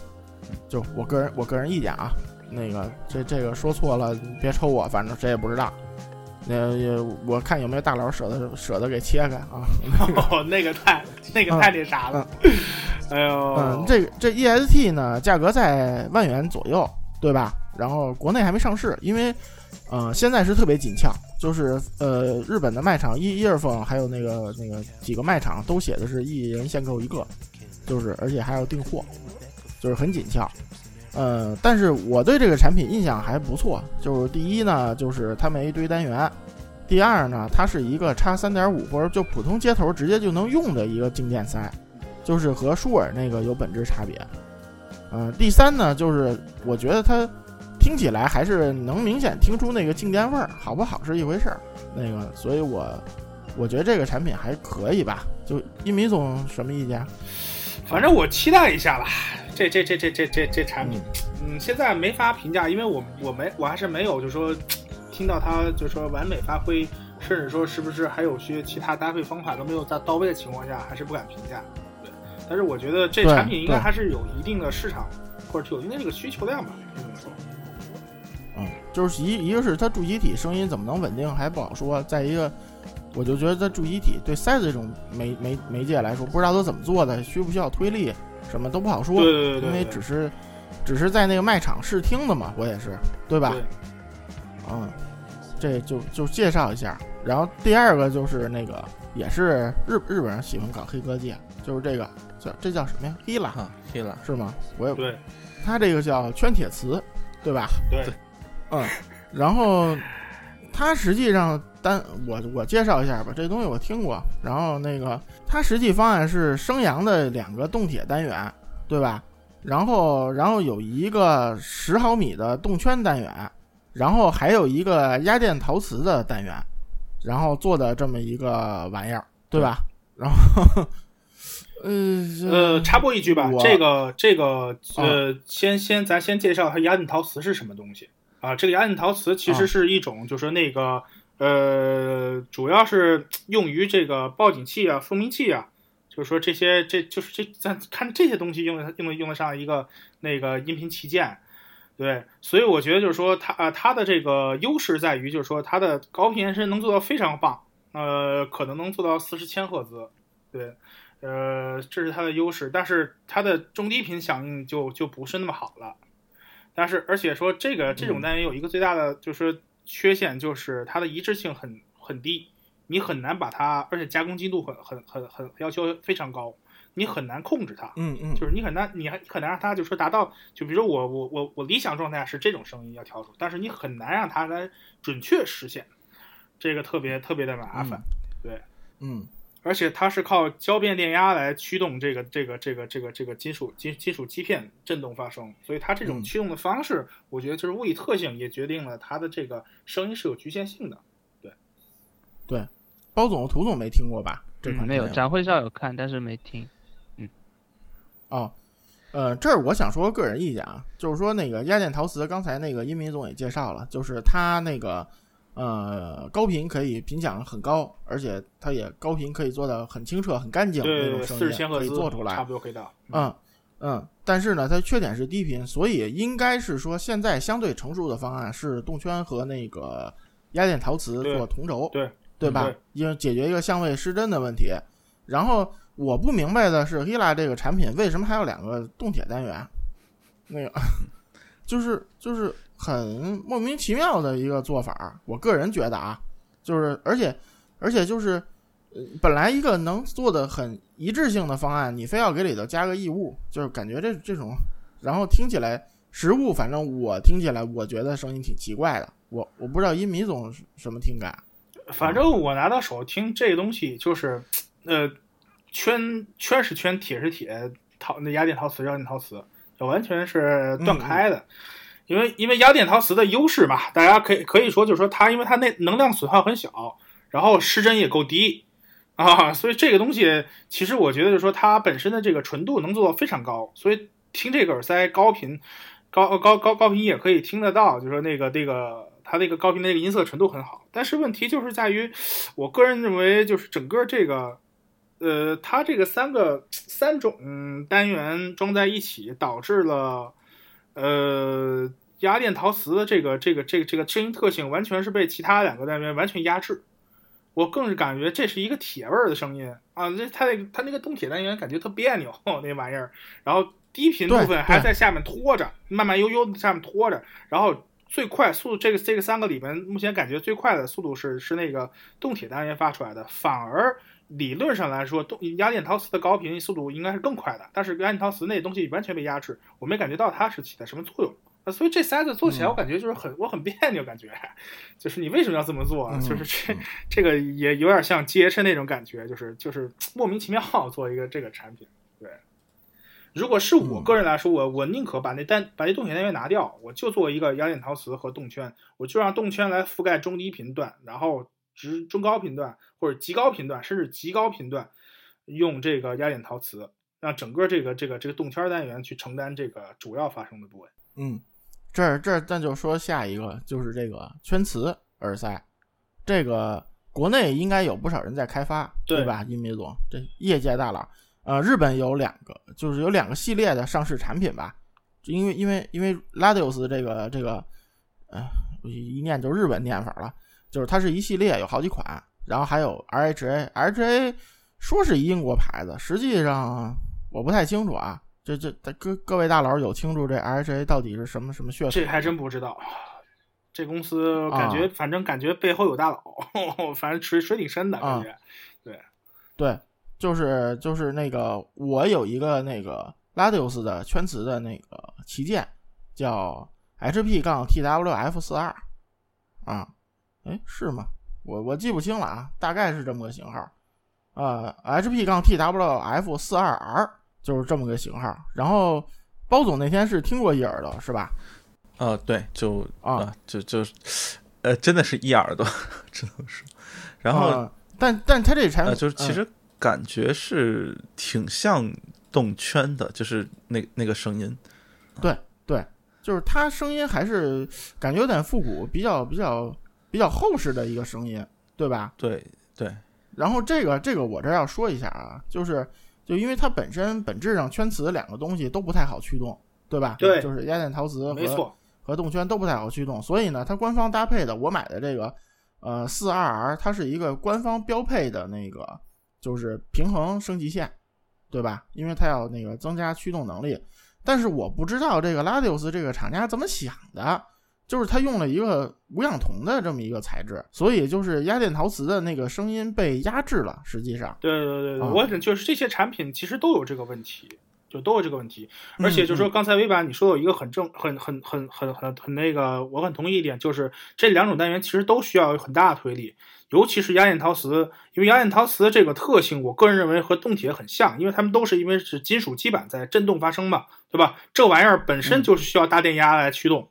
就我个人我个人意见啊。那个这这个说错了，别抽我，反正谁也不知道。那、也我看有没有大佬舍得舍得给切开啊。哦，那个太那个太那啥了，哎呦，嗯，这这 EST 呢，价格在万元左右，对吧？然后国内还没上市，因为呃现在是特别紧俏，就是呃日本的卖场一 earphone 还有那个那个几个卖场都写的是一人限购一个，就是而且还要订货，就是很紧俏。呃，但是我对这个产品印象还不错，就是第一呢，就是它没一堆单元。第二呢，它是一个插三点五或者就普通接头直接就能用的一个静电塞，就是和舒尔那个有本质差别。嗯、第三呢，就是我觉得它听起来还是能明显听出那个静电味儿，好不好是一回事儿。那个，所以我我觉得这个产品还可以吧。就一米总什么意见？反正我期待一下吧。这这这这这这这产品，嗯，现在没法评价，因为我我没我还是没有就说听到它就说完美发挥，甚至说是不是还有些其他搭配方法都没有在到位的情况下，还是不敢评价。对，但是我觉得这产品应该还是有一定的市场，或者是有一定的这个需求量吧，可以这么说。嗯，就是一一个是它主机体声音怎么能稳定还不好说，再一个，我就觉得它主机体对塞子这种媒媒媒介来说，不知道它怎么做的，需不需要推力，什么都不好说，对对对对，因为只是只是在那个卖场试听的嘛，我也是，对吧？对嗯，这就就介绍一下。然后第二个就是那个也是日日本人喜欢搞黑科技，就是这个叫这叫什么呀？Hila 啊，黑了，是吗？我也对它这个叫圈铁磁，对吧？对嗯，然后它实际上单我我介绍一下吧，这东西我听过。然后那个它实际方案是升阳的两个动铁单元，对吧？然后然后有一个十毫米的动圈单元，然后还有一个压电陶瓷的单元，然后做的这么一个玩意儿，对吧？然后呃呃，插播一句吧，我这个这个呃，先先咱先介绍它压电陶瓷是什么东西啊？这个压电陶瓷其实啊是一种，就是那个呃，主要是用于这个报警器啊、蜂鸣器啊，就是说这些这就是这咱看这些东西用用用得上一个那个音频旗舰。对，所以我觉得就是说它呃它的这个优势在于就是说它的高频延伸能做到非常棒，呃，可能能做到四十千赫兹，对，呃，这是它的优势，但是它的中低频响应就就不是那么好了。但是而且说这个这种单元有一个最大的就是缺陷，就是它的一致性很很低，你很难把它，而且加工精度很很很很要求非常高，你很难控制它。嗯嗯，就是你很难，你还很难让它就说达到，就比如说我我我我理想状态是这种声音要调出，但是你很难让它来准确实现，这个特别特别的麻烦。对，嗯而且它是靠交变电压来驱动这个这个这个这个这个金属金金属基片振动发声，所以它这种嗯驱动的方式，我觉得就是物理特性也决定了它的这个声音是有局限性的。对，对包总、涂总没听过吧？这款嗯没有展会上有看，但是没听。嗯哦，呃，这儿我想说个人意见啊，就是说那个压电陶瓷，刚才那个音频总也介绍了，就是它那个呃高频可以频响很高，而且它也高频可以做到很清澈、很干净那对对，种声音可以做出来差不，多可以到。嗯嗯，但是呢，它缺点是低频，所以应该是说现在相对成熟的方案是动圈和那个压电陶瓷做同轴，对对吧？因为解决一个相位失真的问题。然后我不明白的是，Hila 这个产品为什么还有两个动铁单元？那个 就是就是很莫名其妙的一个做法。我个人觉得啊，就是而且而且就是，呃本来一个能做的很一致性的方案，你非要给里头加个异物，就是感觉这这种，然后听起来实物，反正我听起来我觉得声音挺奇怪的。我我不知道音迷总什么听感。反正我拿到手听这东西，就是，呃，圈圈是圈，铁是铁，陶那压电陶瓷是压电陶瓷，这完全是断开的。因为因为压电陶瓷的优势嘛，大家可以可以说就是说它，因为它那能量损耗很小，然后失真也够低啊，所以这个东西其实我觉得就是说它本身的这个纯度能做到非常高，所以听这个耳塞高频高高高高频也可以听得到，就是说那个那个它那个高频那个音色纯度很好，但是问题就是在于，我个人认为就是整个这个，呃，它这个三个三种单元装在一起，导致了，呃，压电陶瓷的这个这个这个这个声音特性完全是被其他两个单元完全压制。我更是感觉这是一个铁味儿的声音啊！这它那个它那个动铁单元感觉特别扭 那玩意儿，然后低频部分还在下面拖着，慢慢悠悠的下面拖着，然后最快速度这个这个三个里面，目前感觉最快的速度是是那个动铁单元发出来的，反而理论上来说，动压电陶瓷的高频速度应该是更快的，但是压电陶瓷那东西完全被压制，我没感觉到它是起到什么作用。呃所以这塞子做起来，嗯我感觉就是很我很别扭，感觉就是你为什么要这么做就是这嗯这个也有点像 GH 那种感觉，就是就是莫名其妙做一个这个产品。对，如果是我嗯个人来说，我我宁可把那单把那动铁单元拿掉，我就做一个压电陶瓷和动圈，我就让动圈来覆盖中低频段，然后直中高频段或者极高频段，甚至极高频段用这个压电陶瓷，让整个这个这个这个动圈单元去承担这个主要发声的部位。嗯，这儿这儿咱就说下一个，就是这个圈磁耳塞，这个国内应该有不少人在开发，对吧？音米总，这业界大佬，呃，日本有两个，就是有两个系列的上市产品吧，因为因为因为 Ladios 这个这个，呃，一念就日本念法了，就是它是一系列，有好几款，然后还有 RHA，RHA 说是英国牌子，实际上我不太清楚啊。这这各各位大佬有清楚这 RHA 到底是什么什么血统？这还真不知道。这公司感觉，啊反正感觉背后有大佬，反正水水挺深的啊感觉。对，对就是就是那个我有一个那个 Ladius 的圈词的那个旗舰叫 HP 杠 TWF 四二啊，哎是吗？我我记不清了啊，大概是这么个型号啊，HP 杠 TWF 四二 R 就是这么个型号。然后包总那天是听过一耳朵是吧？呃，对，就啊啊，就就，呃，真的是一耳朵，只能说。然后啊但但它这产品呃，就是其嗯实感觉是挺像动圈的，就是那那个声音。对对就是它声音还是感觉有点复古，比较比较比较厚实的一个声音，对吧？对对，然后这个这个我这要说一下啊，就是就因为它本身本质上圈磁两个东西都不太好驱动，对吧？对就是压电陶瓷和没错，和动圈都不太好驱动，所以呢，它官方搭配的我买的这个呃四二 R，它是一个官方标配的那个就是平衡升级线，对吧？因为它要那个增加驱动能力，但是我不知道这个 Ladius 这个厂家怎么想的。就是它用了一个无氧铜的这么一个材质，所以就是压电陶瓷的那个声音被压制了。实际上，对对对我只就是这些产品其实都有这个问题，就都有这个问题。而且就说，刚才微版你说有一个很正、很很很很很很那个，我很同意一点，就是这两种单元其实都需要有很大的推力，尤其是压电陶瓷，因为压电陶瓷这个特性，我个人认为和动铁很像，因为它们都是因为是金属基板在振动发生嘛，对吧？这玩意儿本身嗯就是需要大电压来驱动。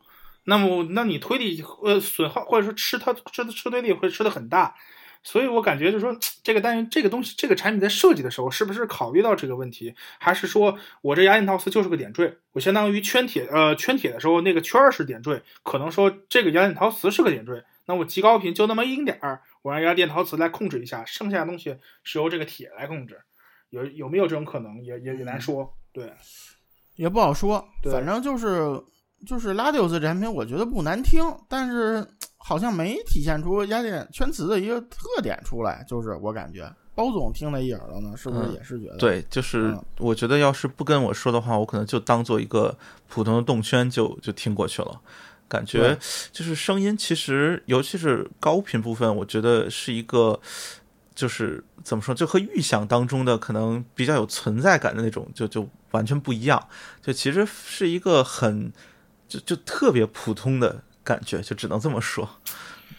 那么，那你推力呃损耗或者说吃它吃的吃推力会吃的很大，所以我感觉就是说这个单元这个东西这个产品在设计的时候，是不是考虑到这个问题，还是说我这压电陶瓷就是个点缀，我相当于圈铁呃圈铁的时候那个圈儿是点缀，可能说这个压电陶瓷是个点缀，那我极高频就那么一丁点儿，我让压电陶瓷来控制一下，剩下的东西是由这个铁来控制，有有没有这种可能，也也也难说，对。也不好说，对。反正就是就是 Ladius 这产品，我觉得不难听，但是好像没体现出压电圈词的一个特点出来，就是我感觉。包总听了一耳朵呢，是不是嗯也是觉得？，对，就是嗯我觉得要是不跟我说的话，我可能就当做一个普通的动圈就就听过去了。感觉就是声音，其实尤其是高频部分，我觉得是一个，就是怎么说，就和预想当中的可能比较有存在感的那种，就就完全不一样。就其实是一个很就就特别普通的感觉，就只能这么说。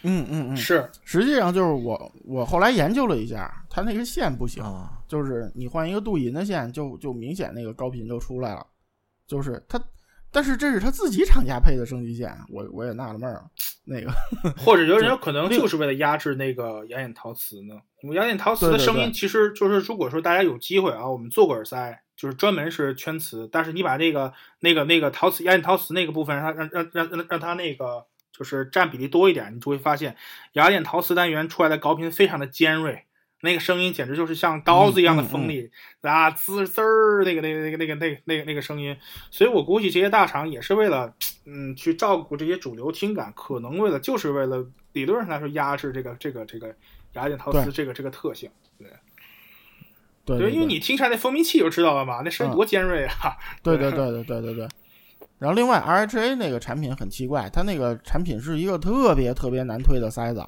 嗯嗯嗯，是，实际上就是我我后来研究了一下，它那个线不行，啊，就是你换一个镀银的线，就就明显那个高频就出来了，就是它。但是这是他自己厂家配的升级线，我我也纳了闷儿了。那个，或者有人有可能就是为了压制那个哑眼陶瓷呢？因为哑眼陶瓷的声音其实就是，如果说大家有机会啊，我们做过耳塞，就是专门是圈瓷，但是你把那个那个那个陶瓷哑眼陶瓷那个部分让它让让让让让它那个就是占比例多一点，你就会发现雅典陶瓷单元出来的高频非常的尖锐。那个声音简直就是像刀子一样的锋利、啊，滋滋儿，那个那个那个那个那个那个那个声音，所以我估计这些大厂也是为了，嗯，去照顾这些主流听感，可能为了就是为了理论上来说压制这个这个这个雅典陶瓷这个这个特性。对对，因为你听下那蜂蜜器就知道了嘛，那声音多尖锐啊！对对对对对对对。然后另外 RHA 那个产品很奇怪，它那个产品是一个特别特别难推的塞子。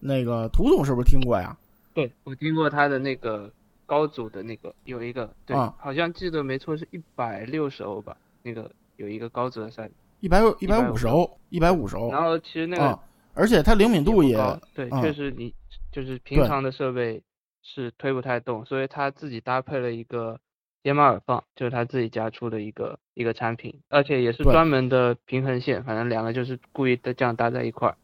那个涂总是不是听过呀？对我听过他的那个高阻的那个有一个，对，啊好像记得没错是一百六十欧吧，那个有一个高阻的塞子，一百一百五十欧，一百五十欧然后其实那个啊！而且它灵敏度也也对，啊确实你就是平常的设备是推不太动，所以他自己搭配了一个解码耳放，就是他自己家出的一个一个产品，而且也是专门的平衡线，反正两个就是故意的这样搭在一块儿，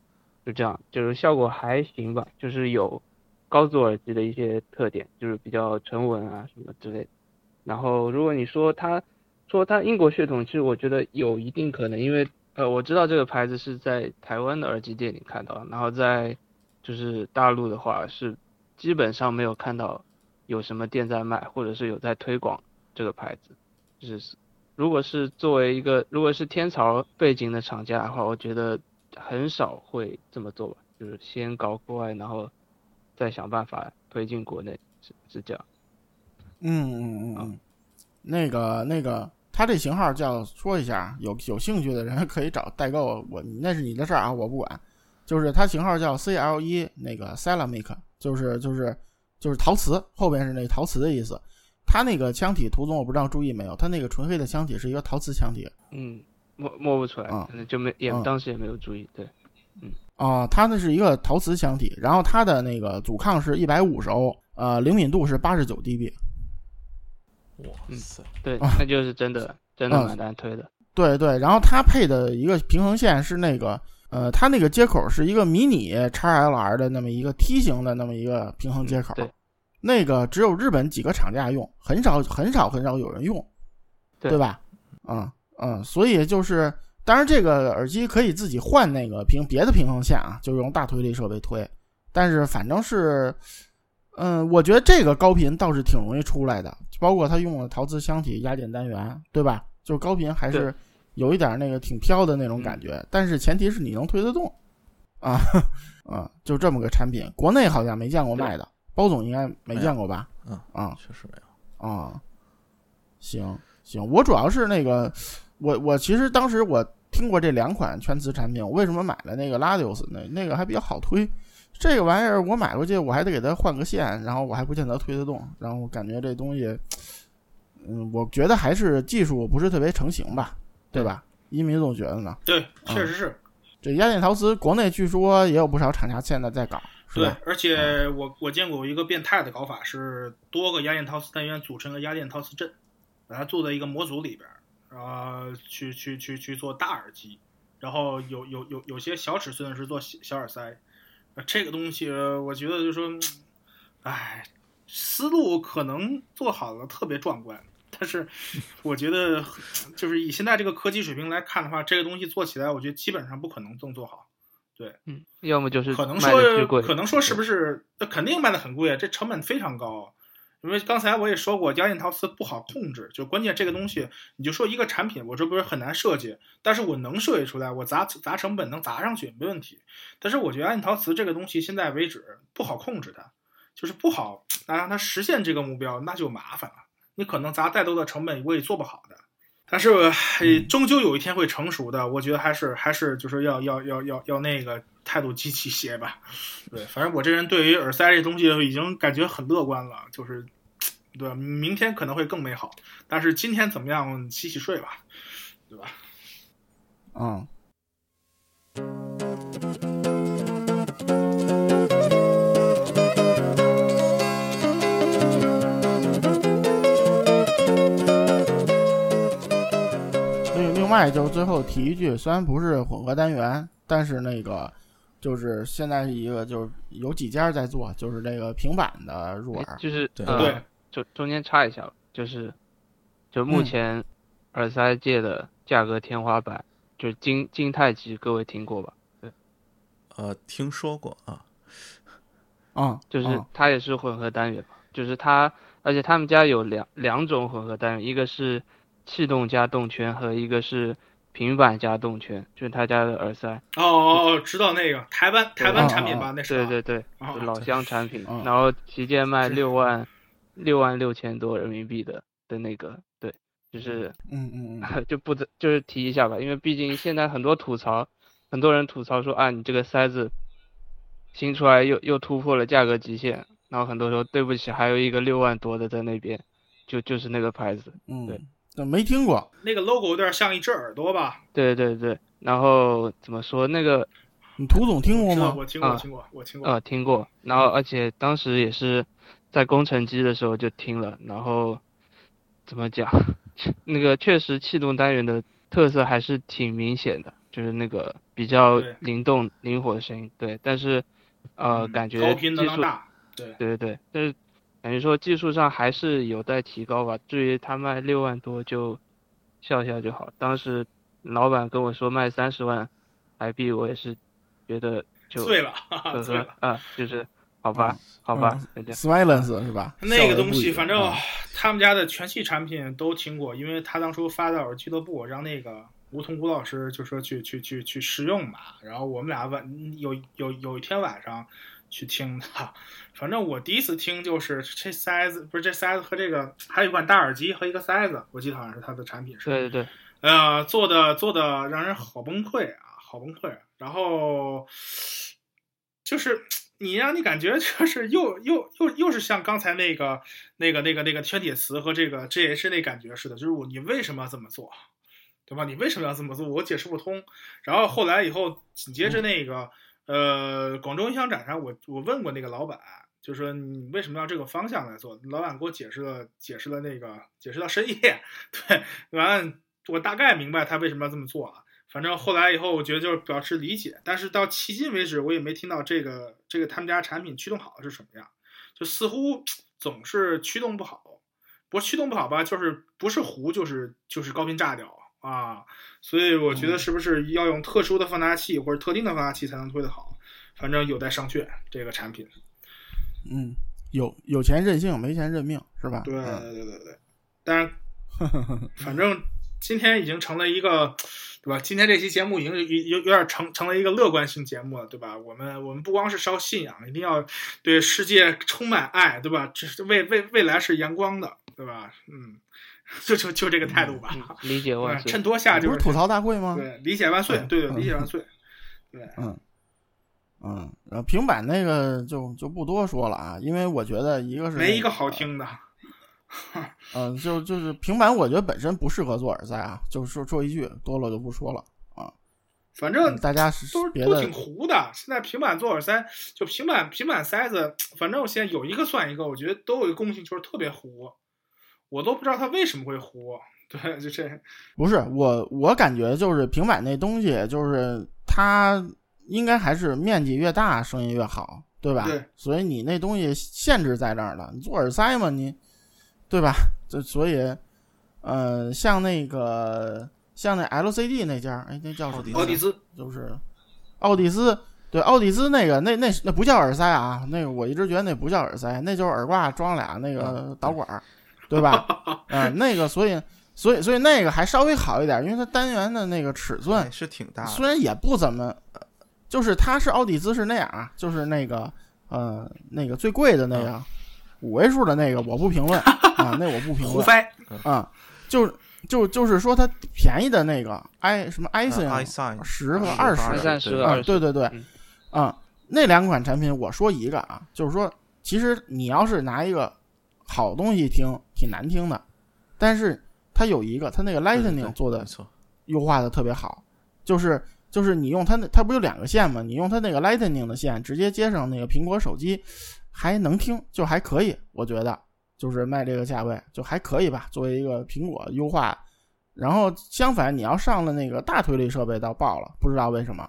就这样，就是效果还行吧，就是有高阻耳机的一些特点，就是比较沉稳啊什么之类的。然后如果你说它说它英国血统，其实我觉得有一定可能，因为呃我知道这个牌子是在台湾的耳机店里看到，然后在就是大陆的话是基本上没有看到有什么店在卖，或者是有在推广这个牌子。就是如果是作为一个如果是天朝背景的厂家的话，我觉得很少会这么做吧，就是先搞国外，然后再想办法推进国内，是是这样。嗯嗯嗯嗯，那个那个它这型号叫说一下，有有兴趣的人可以找代购，我那是你的事儿啊，我不管。就是它型号叫 CL 那个 Ceramic，就是就是就是陶瓷，后边是那陶瓷的意思。它那个腔体涂总我不知道注意没有，它那个纯黑的腔体是一个陶瓷腔体。嗯，摸摸不出来，啊可能就没也啊当时也没有注意。对，嗯啊，它那是一个陶瓷腔体，然后它的那个阻抗是一百五十欧，呃，灵敏度是八十九 dB。哇塞，对，啊那就是真的真的嗯蛮难推的。对对，然后它配的一个平衡线是那个，呃，它那个接口是一个迷你 XLR 的那么一个梯形的那么一个平衡接口，嗯那个只有日本几个厂家用，很少很少很少有人用，对吧？嗯嗯，所以就是，当然这个耳机可以自己换那个平别的平衡线啊，就用大推力设备推，但是反正是，嗯，我觉得这个高频倒是挺容易出来的，包括它用了陶瓷箱体压电单元，对吧？就是高频还是对有一点那个挺飘的那种感觉，但是前提是你能推得动。啊 啊，就这么个产品，国内好像没见过卖的，包总应该没见过吧？嗯啊。确实没有。啊，行行，我主要是那个，我我其实当时我听过这两款全磁产品，我为什么买了那个 Ladius 那那个还比较好推。这个玩意儿我买过去，我还得给它换个线，然后我还不见得推得动，然后我感觉这东西，嗯，我觉得还是技术不是特别成型吧，对吧？一鸣总觉得呢？对，确实是。这压电陶瓷国内据说也有不少厂家现在在搞，是对？，而且我我见过一个变态的搞法，是多个压电陶瓷单元组成个压电陶瓷阵，把它做在一个模组里边儿，然后去去去去做大耳机，然后有有有有些小尺寸是做小小耳塞，呃这个东西我觉得就是说，嗯哎，思路可能做好了特别壮观，但是我觉得就是以现在这个科技水平来看的话，这个东西做起来，我觉得基本上不可能这么做好。对嗯，要么就是可能说，贵，可能说是不是？那肯定卖的很贵啊，这成本非常高。因为刚才我也说过，压电陶瓷不好控制，就关键这个东西，你就说一个产品，我这不是很难设计，但是我能设计出来，我砸砸成本能砸上去，没问题。但是我觉得压电陶瓷这个东西，现在为止不好控制它，就是不好，那让它实现这个目标，那就麻烦了。你可能砸再多的成本，我也做不好的。但是呃终究有一天会成熟的，我觉得还是还是就是要要要要要那个态度积极些吧。对，反正我这人对于耳塞这东西已经感觉很乐观了，就是对？明天可能会更美好，但是今天怎么样，洗洗睡吧，对吧？嗯。外就最后提一句，虽然不是混合单元，但是那个就是现在是一个就是有几家在做，就是这个平板的入耳，就是对对就，中中间插一下吧，就是就目嗯前耳塞界的价格天花板，就是金金太极，各位听过吧？对呃，听说过啊，啊，就是嗯它也是混合单元嘛，就是它，而且他们家有两两种混合单元，一个是气动加动圈和一个是平板加动圈，就是他家的耳塞。哦哦哦，知道那个台湾台湾哦产品吧？那是吧对对对，老乡产品嗯，然后旗舰卖是六万六万六千多人民币的的那个，对，就是嗯嗯嗯，就不得就是提一下吧，因为毕竟现在很多吐槽，很多人吐槽说啊，你这个塞子新出来又又突破了价格极限，然后很多说对不起，还有一个六万多的在那边，就就是那个牌子，嗯，对这没听过，那个 logo 有点像一只耳朵吧？对对对，然后怎么说那个你涂总听过吗？我听过，我啊听过，我听过。呃听过，然后而且当时也是在工程机的时候就听了，然后怎么讲，那个确实气动单元的特色还是挺明显的，就是那个比较灵动灵活的声音，对，但是呃嗯感觉高频能技术量大，对，对对对，但是感觉说技术上还是有待提高吧。至于他卖六万多就笑笑就好。当时老板跟我说卖三十万台币，我也是觉得就醉了，哈哈呵。呵啊，就是 好吧，好吧，人家 Silence 是吧？那个东西，反正啊 他们家的全系产品都听过，因为他当初发到耳俱乐部，让那个吴桐吴老师就说去去去去试用嘛。然后我们俩晚有有有一天晚上去听的。反正我第一次听就是这塞子，不是这塞子和这个还有一款大耳机和一个塞子，我记得好像是它的产品是。对对对，呃，做的做的让人好崩溃啊，好崩溃。然后就是你让你感觉就是又又又又是像刚才那个那个那个那个圈铁磁和这个 GH 那感觉似的，就是我你为什么要这么做，对吧？你为什么要这么做？我解释不通。然后后来以后紧接着那个呃广州音响展上，我我问过那个老板。就说你为什么要这个方向来做？老板给我解释了，解释了那个，解释到深夜。对，完我大概明白他为什么要这么做啊。反正后来以后，我觉得就是表示理解。但是到迄今为止，我也没听到这个这个他们家产品驱动好是什么样，就似乎总是驱动不好。不是驱动不好吧，就是不是糊就是就是高频炸掉啊。所以我觉得是不是要用特殊的放大器或者特定的放大器才能推得好？反正有待商榷。这个产品。嗯，有有钱任性，没钱认命，是吧？对对对对对，但是 反正今天已经成了一个，对吧？今天这期节目已经有有有点成成了一个乐观性节目了，对吧？我们我们不光是烧信仰，一定要对世界充满爱，对吧？这是未未未来是阳光的，对吧？嗯，就就就这个态度吧。嗯，理解万 对岁。衬托下就不是吐槽大会吗？对，理解万岁，嗯对对，嗯理解万岁，对。嗯嗯，然后平板那个就就不多说了啊，因为我觉得一个是没一个好听的，嗯，就就是平板，我觉得本身不适合做耳塞啊，就说说一句，多了就不说了啊。反正大家是都是都挺糊的。现在平板做耳塞，就平板平板塞子，反正我现在有一个算一个，我觉得都有一个共性，就是特别糊。我都不知道它为什么会糊。对，就这。不是我，我感觉就是平板那东西，就是它应该还是面积越大，声音越好，对吧？对所以你那东西限制在那儿了，你做耳塞嘛，你对吧？这所以，呃，像那个像那 LCD 那家，哎，那叫什么来着？奥迪斯，就是奥迪斯，对，奥迪斯那个那那那不叫耳塞啊，那个我一直觉得那不叫耳塞，那就是耳挂装俩那个导管儿，对吧？嗯、那个所以所以所以那个还稍微好一点，因为它单元的那个尺寸哎是挺大的。虽然也不怎么，呃就是它是奥迪兹是那样啊，就是那个呃那个最贵的那个五位数的那个我不评论 啊，那我不评论啊，就是就就是说它便宜的那个 i 什么 i 森 i sign 十和二十二三十啊，对对对嗯，啊，那两款产品我说一个啊，就是说，其实你要是拿一个好东西听，挺难听的，但是它有一个，它那个 Lightning 做的，优化的特别好，就是就是你用它那它不有两个线吗？你用它那个 Lightning 的线直接接上那个苹果手机，还能听，就还可以，我觉得就是卖这个价位就还可以吧，作为一个苹果优化。然后相反，你要上了那个大推力设备倒爆了，不知道为什么。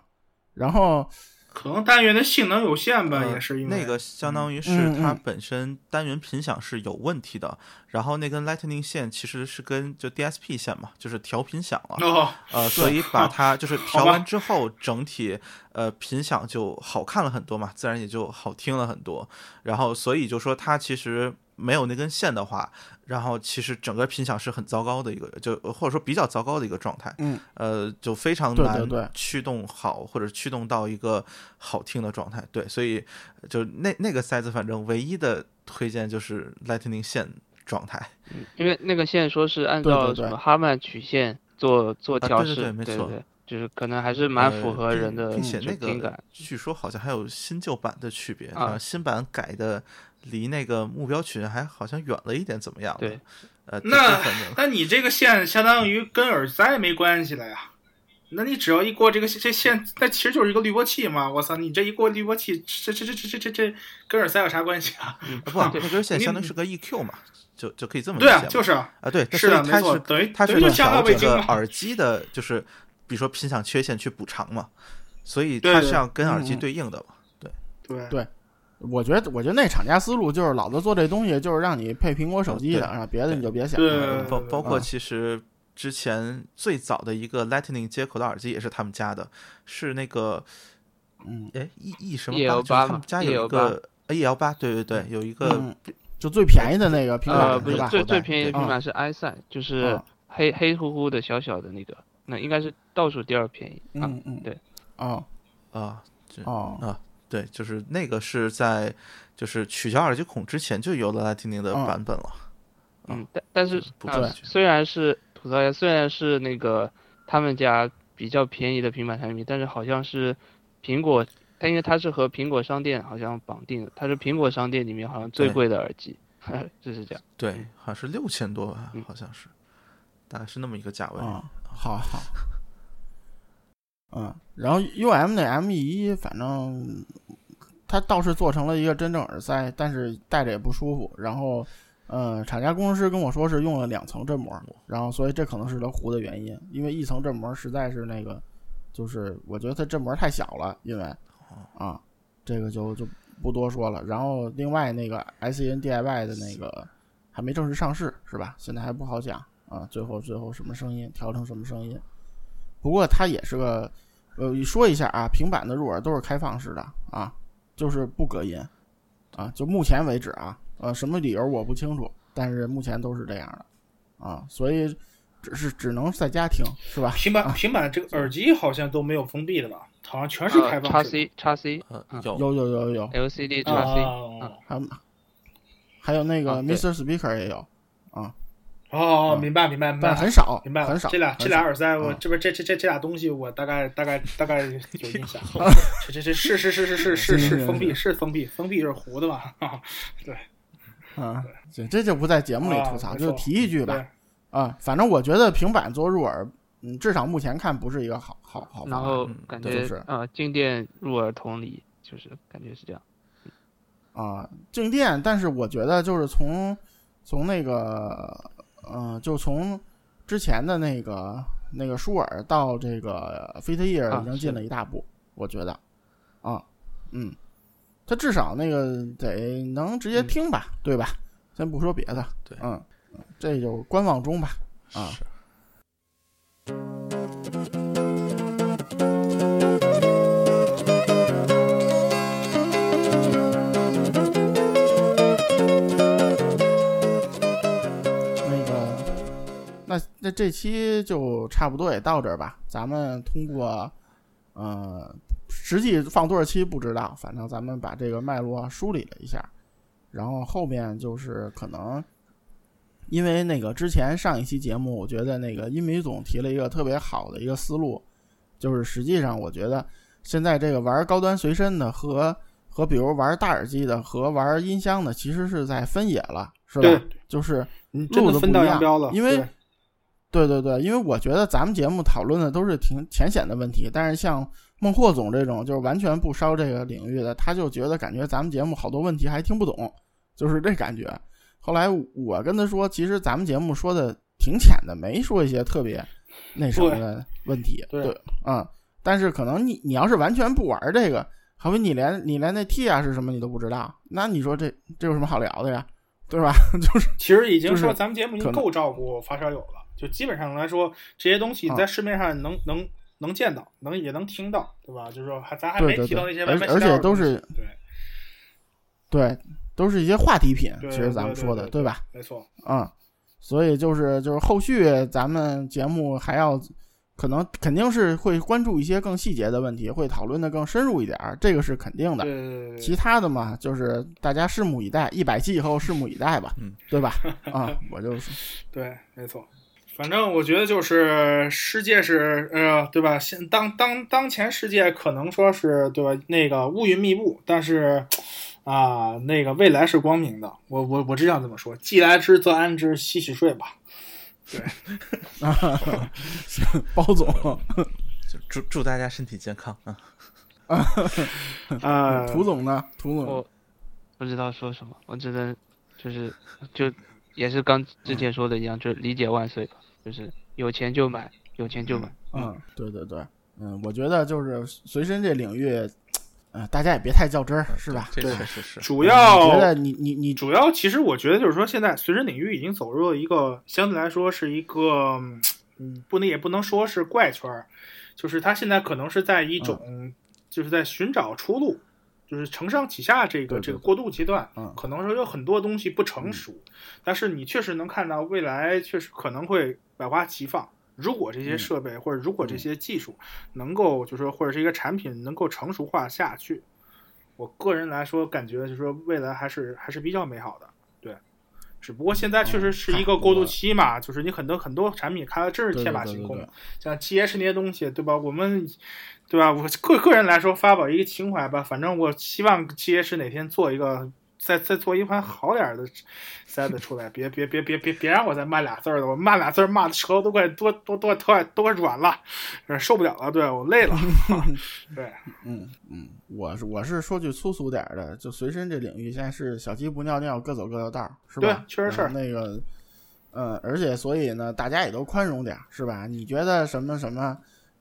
然后可能单元的性能有限吧，呃也是因为那个相当于嗯是它嗯本身单元频响是有问题的，然后那根 Lightning 线其实是跟就 DSP 线嘛，就是调频响了。哦，呃，所以把它就是调完之后，整体呃频响就好看了很多嘛，自然也就好听了很多。然后所以就说它其实没有那根线的话，然后其实整个品响是很糟糕的一个，就或者说比较糟糕的一个状态。嗯，呃，就非常难对对对驱动好，或者驱动到一个好听的状态。对，所以就那那个塞子，反正唯一的推荐就是 Lightning 线状态。因为那个线说是按对对对照什么哈曼曲线做做啊对对调试，对没错对，就是可能还是蛮符合呃人的并并且那个听感。据说好像还有新旧版的区别啊新版改的离那个目标群还好像远了一点，怎么样？对，呃，那那你这个线相当于跟耳塞没关系了呀？那你只要一过这个这线，那其实就是一个滤波器嘛！我操，你这一过滤波器，这这这这这这这跟耳塞有啥关系啊？啊不，那根线相当于是个 EQ 嘛，就就可以这么理对啊就是啊，啊，对，是的，它是没错，等于它是等于就加调这了味精嘛。个耳机的，就是比如说频响缺陷去补偿嘛，所以对对它是要跟耳机对应的嘛。对对我觉得，我觉得那厂家思路就是老子做这东西就是让你配苹果手机的，对啊，别的你就别想。包包括啊其实之前最早的一个 Lightning 接口的耳机也是他们家的，是那个嗯哎 E E 什么 EL8 就是他们家有一个 E L 八，对对对，有一个嗯，就最便宜的那个平呃，板是吧？不是最最便宜的平板是 i 赛，就是嗯黑黑乎乎的小小的那个，那应该是倒数第二便宜啊。嗯嗯，对，哦啊，这哦啊对，就是那个是在就是取消耳机孔之前就有了 Lightning 的嗯版本了。嗯，但但是啊不对，虽然是吐槽一下，虽然是那个他们家比较便宜的平板产品，但是好像是苹果，它因为它是和苹果商店好像绑定的，它是苹果商店里面好像最贵的耳机，就是这样。对，好像是六千多吧嗯，好像是，大概是那么一个价位。嗯，好好。嗯，然后 U M 那 M E 一，反正它倒是做成了一个真正耳塞，但是戴着也不舒服。然后，呃，厂家工程师跟我说是用了两层振膜，然后所以这可能是它糊的原因，因为一层振膜实在是那个，就是我觉得它振膜太小了，因为啊，这个就就不多说了。然后另外那个 S E N D I Y 的那个还没正式上市是吧？现在还不好讲啊，最后最后什么声音调成什么声音。不过它也是个，呃，说一下啊，平板的入耳都是开放式的啊，就是不隔音啊，就目前为止啊，呃，什么理由我不清楚，但是目前都是这样的啊，所以只是只能在家听是吧？平板平板这个耳机好像都没有封闭的吧？好像全是开放式的。C 叉 C 呃嗯，有有有有有，LCD 叉 C，啊还有还有那个 Mr. Speaker 也有啊，哦，明白明白明白，很少，明白很少。这俩这俩耳塞，我这边这这这这俩东西，我大概大概大概有印象。这这这是是是是是 是是封闭是封闭封闭是糊的吧？对，啊，这这就不在节目里吐槽，就提一句吧。啊，反正我觉得平板做入耳，嗯，至少目前看不是一个好好好。然后感觉是啊，静电入耳同理，就是感觉是这样。啊，静电，但是我觉得就是从。从那个嗯、就从之前的那个那个舒尔到这个 Fit Ear 啊已经进了一大步，我觉得，啊，嗯，它至少那个得能直接嗯听吧，对吧？先不说别的，对嗯，这就观望中吧，啊。是那那这期就差不多也到这儿吧。咱们通过，呃，实际放多少期不知道，反正咱们把这个脉络梳理了一下，然后后面就是可能，因为那个之前上一期节目，我觉得那个音迷总提了一个特别好的一个思路，就是实际上我觉得现在这个玩高端随身的和和比如玩大耳机的和玩音箱的，其实是在分野了，是吧对？就是路子不一样。因为对对对对，因为我觉得咱们节目讨论的都是挺浅显的问题，但是像孟获总这种就是完全不烧这个领域的，他就觉得感觉咱们节目好多问题还听不懂，就是这感觉。后来我跟他说，其实咱们节目说的挺浅的，没说一些特别那什么的问题。对对，嗯，但是可能你你要是完全不玩这个，好比你连你连那 T 啊是什么你都不知道，那你说这这有什么好聊的呀？对吧？就是其实已经说咱们节目已经够照顾发烧友了，就基本上来说，这些东西啊在市面上能能能见到，能也能听到，对吧？就是说还咱还对对对没提到那些而且都是对对，都是一些话题品，其实咱们说的，对吧？？没错，嗯，所以就是就是后续咱们节目还要可能肯定是会关注一些更细节的问题，会讨论的更深入一点儿，这个是肯定的。对对对对其他的嘛，就是大家拭目以待，一百期以后拭目以待吧，嗯对吧？啊，我就是对，没错。反正我觉得就是世界是呃，对吧？现当当当前世界可能说是对吧？那个乌云密布，但是啊，那个未来是光明的。我我我只想这么说：既来之则安之，洗洗睡吧。对 包总，就祝祝大家身体健康啊！啊，涂总呢？涂总我不知道说什么，我只能就是就也是刚之前说的一样，就是理解万岁吧，就是有钱就买，有钱就买。嗯，对对对，嗯，我觉得就是随身这领域，呃，大家也别太较真儿，是吧？这对确实是。主我觉要得你你你主要其实我觉得就是说，现在随身领域已经走入了一个相对来说是一个，嗯，不能也不能说是怪圈儿，就是它现在可能是在一种，就是在寻找出路，就是承上启下这个这个过渡阶段，嗯可能说有很多东西不成熟，但是你确实能看到未来确实可能会百花齐放。如果这些嗯设备或者如果这些技术能够，就是说或者是一个产品能够成熟化下去，我个人来说，感觉就是说未来还是还是比较美好的。对，只不过现在确实是一个过渡期嘛，就是你很多很多产品开了真是天马行空对对对，像 GH 那些东西，对吧？我们对吧？我个个人来说发表一个情怀吧，反正我希望 GH 哪天做一个。再再做一款好点儿的 set 出来，别别别别别别让我再骂俩字儿了，我骂俩字儿骂的舌头都快多多多都快都快软了，受不了了，对我累了。对，嗯嗯，我是我是说句粗俗点儿的，就随身这领域现在是小鸡不尿尿，各走各的道儿，是吧？对确实是那个，呃，而且所以呢，大家也都宽容点儿，是吧？你觉得什么什么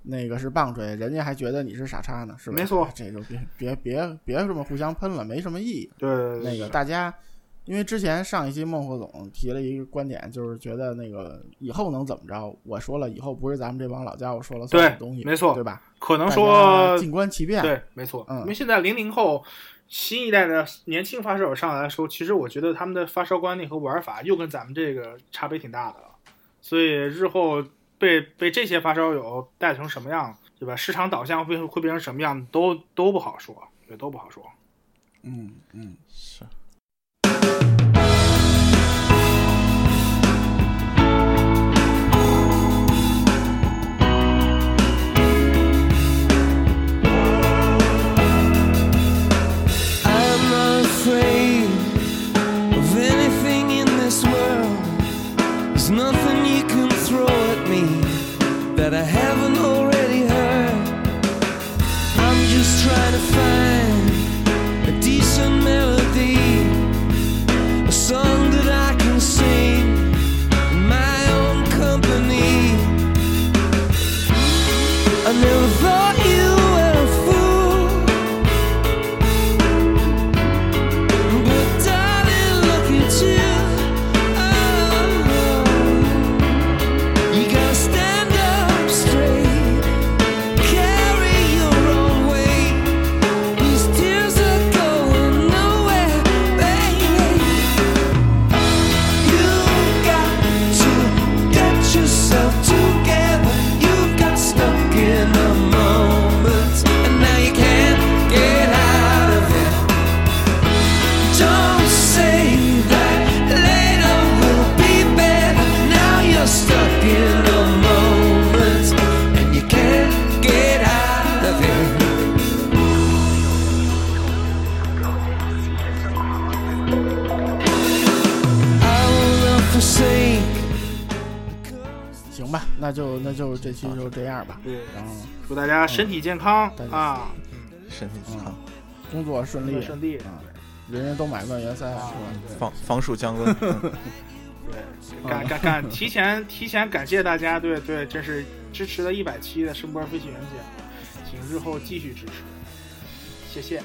那个是棒槌，人家还觉得你是傻叉呢，是吧？没错这就别别别别这么互相喷了，没什么意义。对对对那个大家，因为之前上一期孟副总提了一个观点，就是觉得那个以后能怎么着？我说了，以后不是咱们这帮老家伙说了算对的东西，没错对吧？可能说静观其变，对，没错，嗯因为现在零零后新一代的年轻发烧友上来的时候，其实我觉得他们的发烧观念和玩法又跟咱们这个差别挺大的了，所以日后被被这些发烧友带成什么样，对吧？市场导向会会变成什么样，都都不好说，对，都不好说。嗯嗯。是。康啊，身体健康，工作顺利，顺利。啊，人人都买万元三，啊？对防防暑降温。嗯 对，感感感提前提前感谢大家，对对，这是支持了一百期的声波飞行员节目，请日后继续支持，谢谢。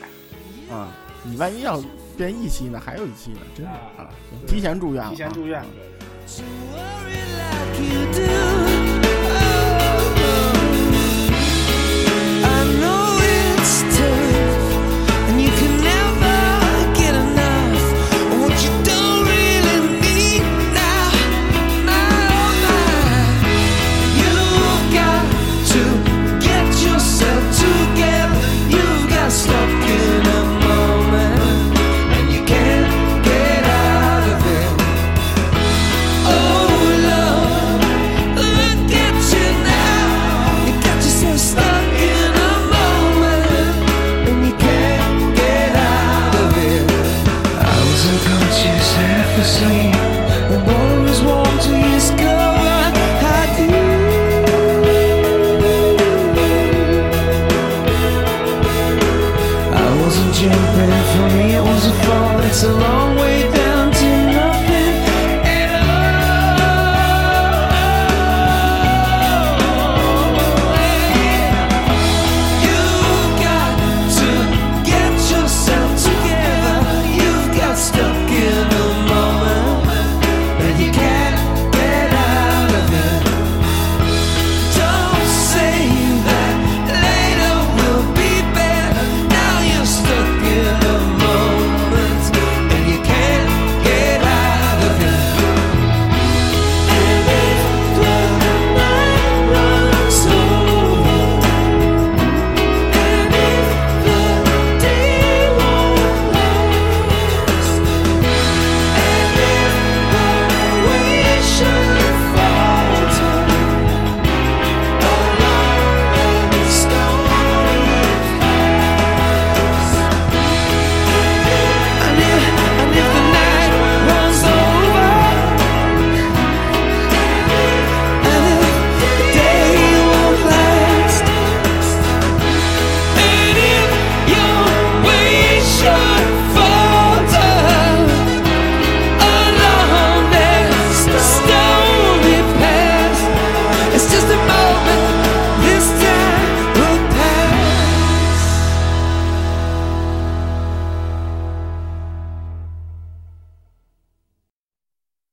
啊，你万一要变一期呢？还有一期呢，真的啊啊！提前祝愿啊，提前祝愿啊。To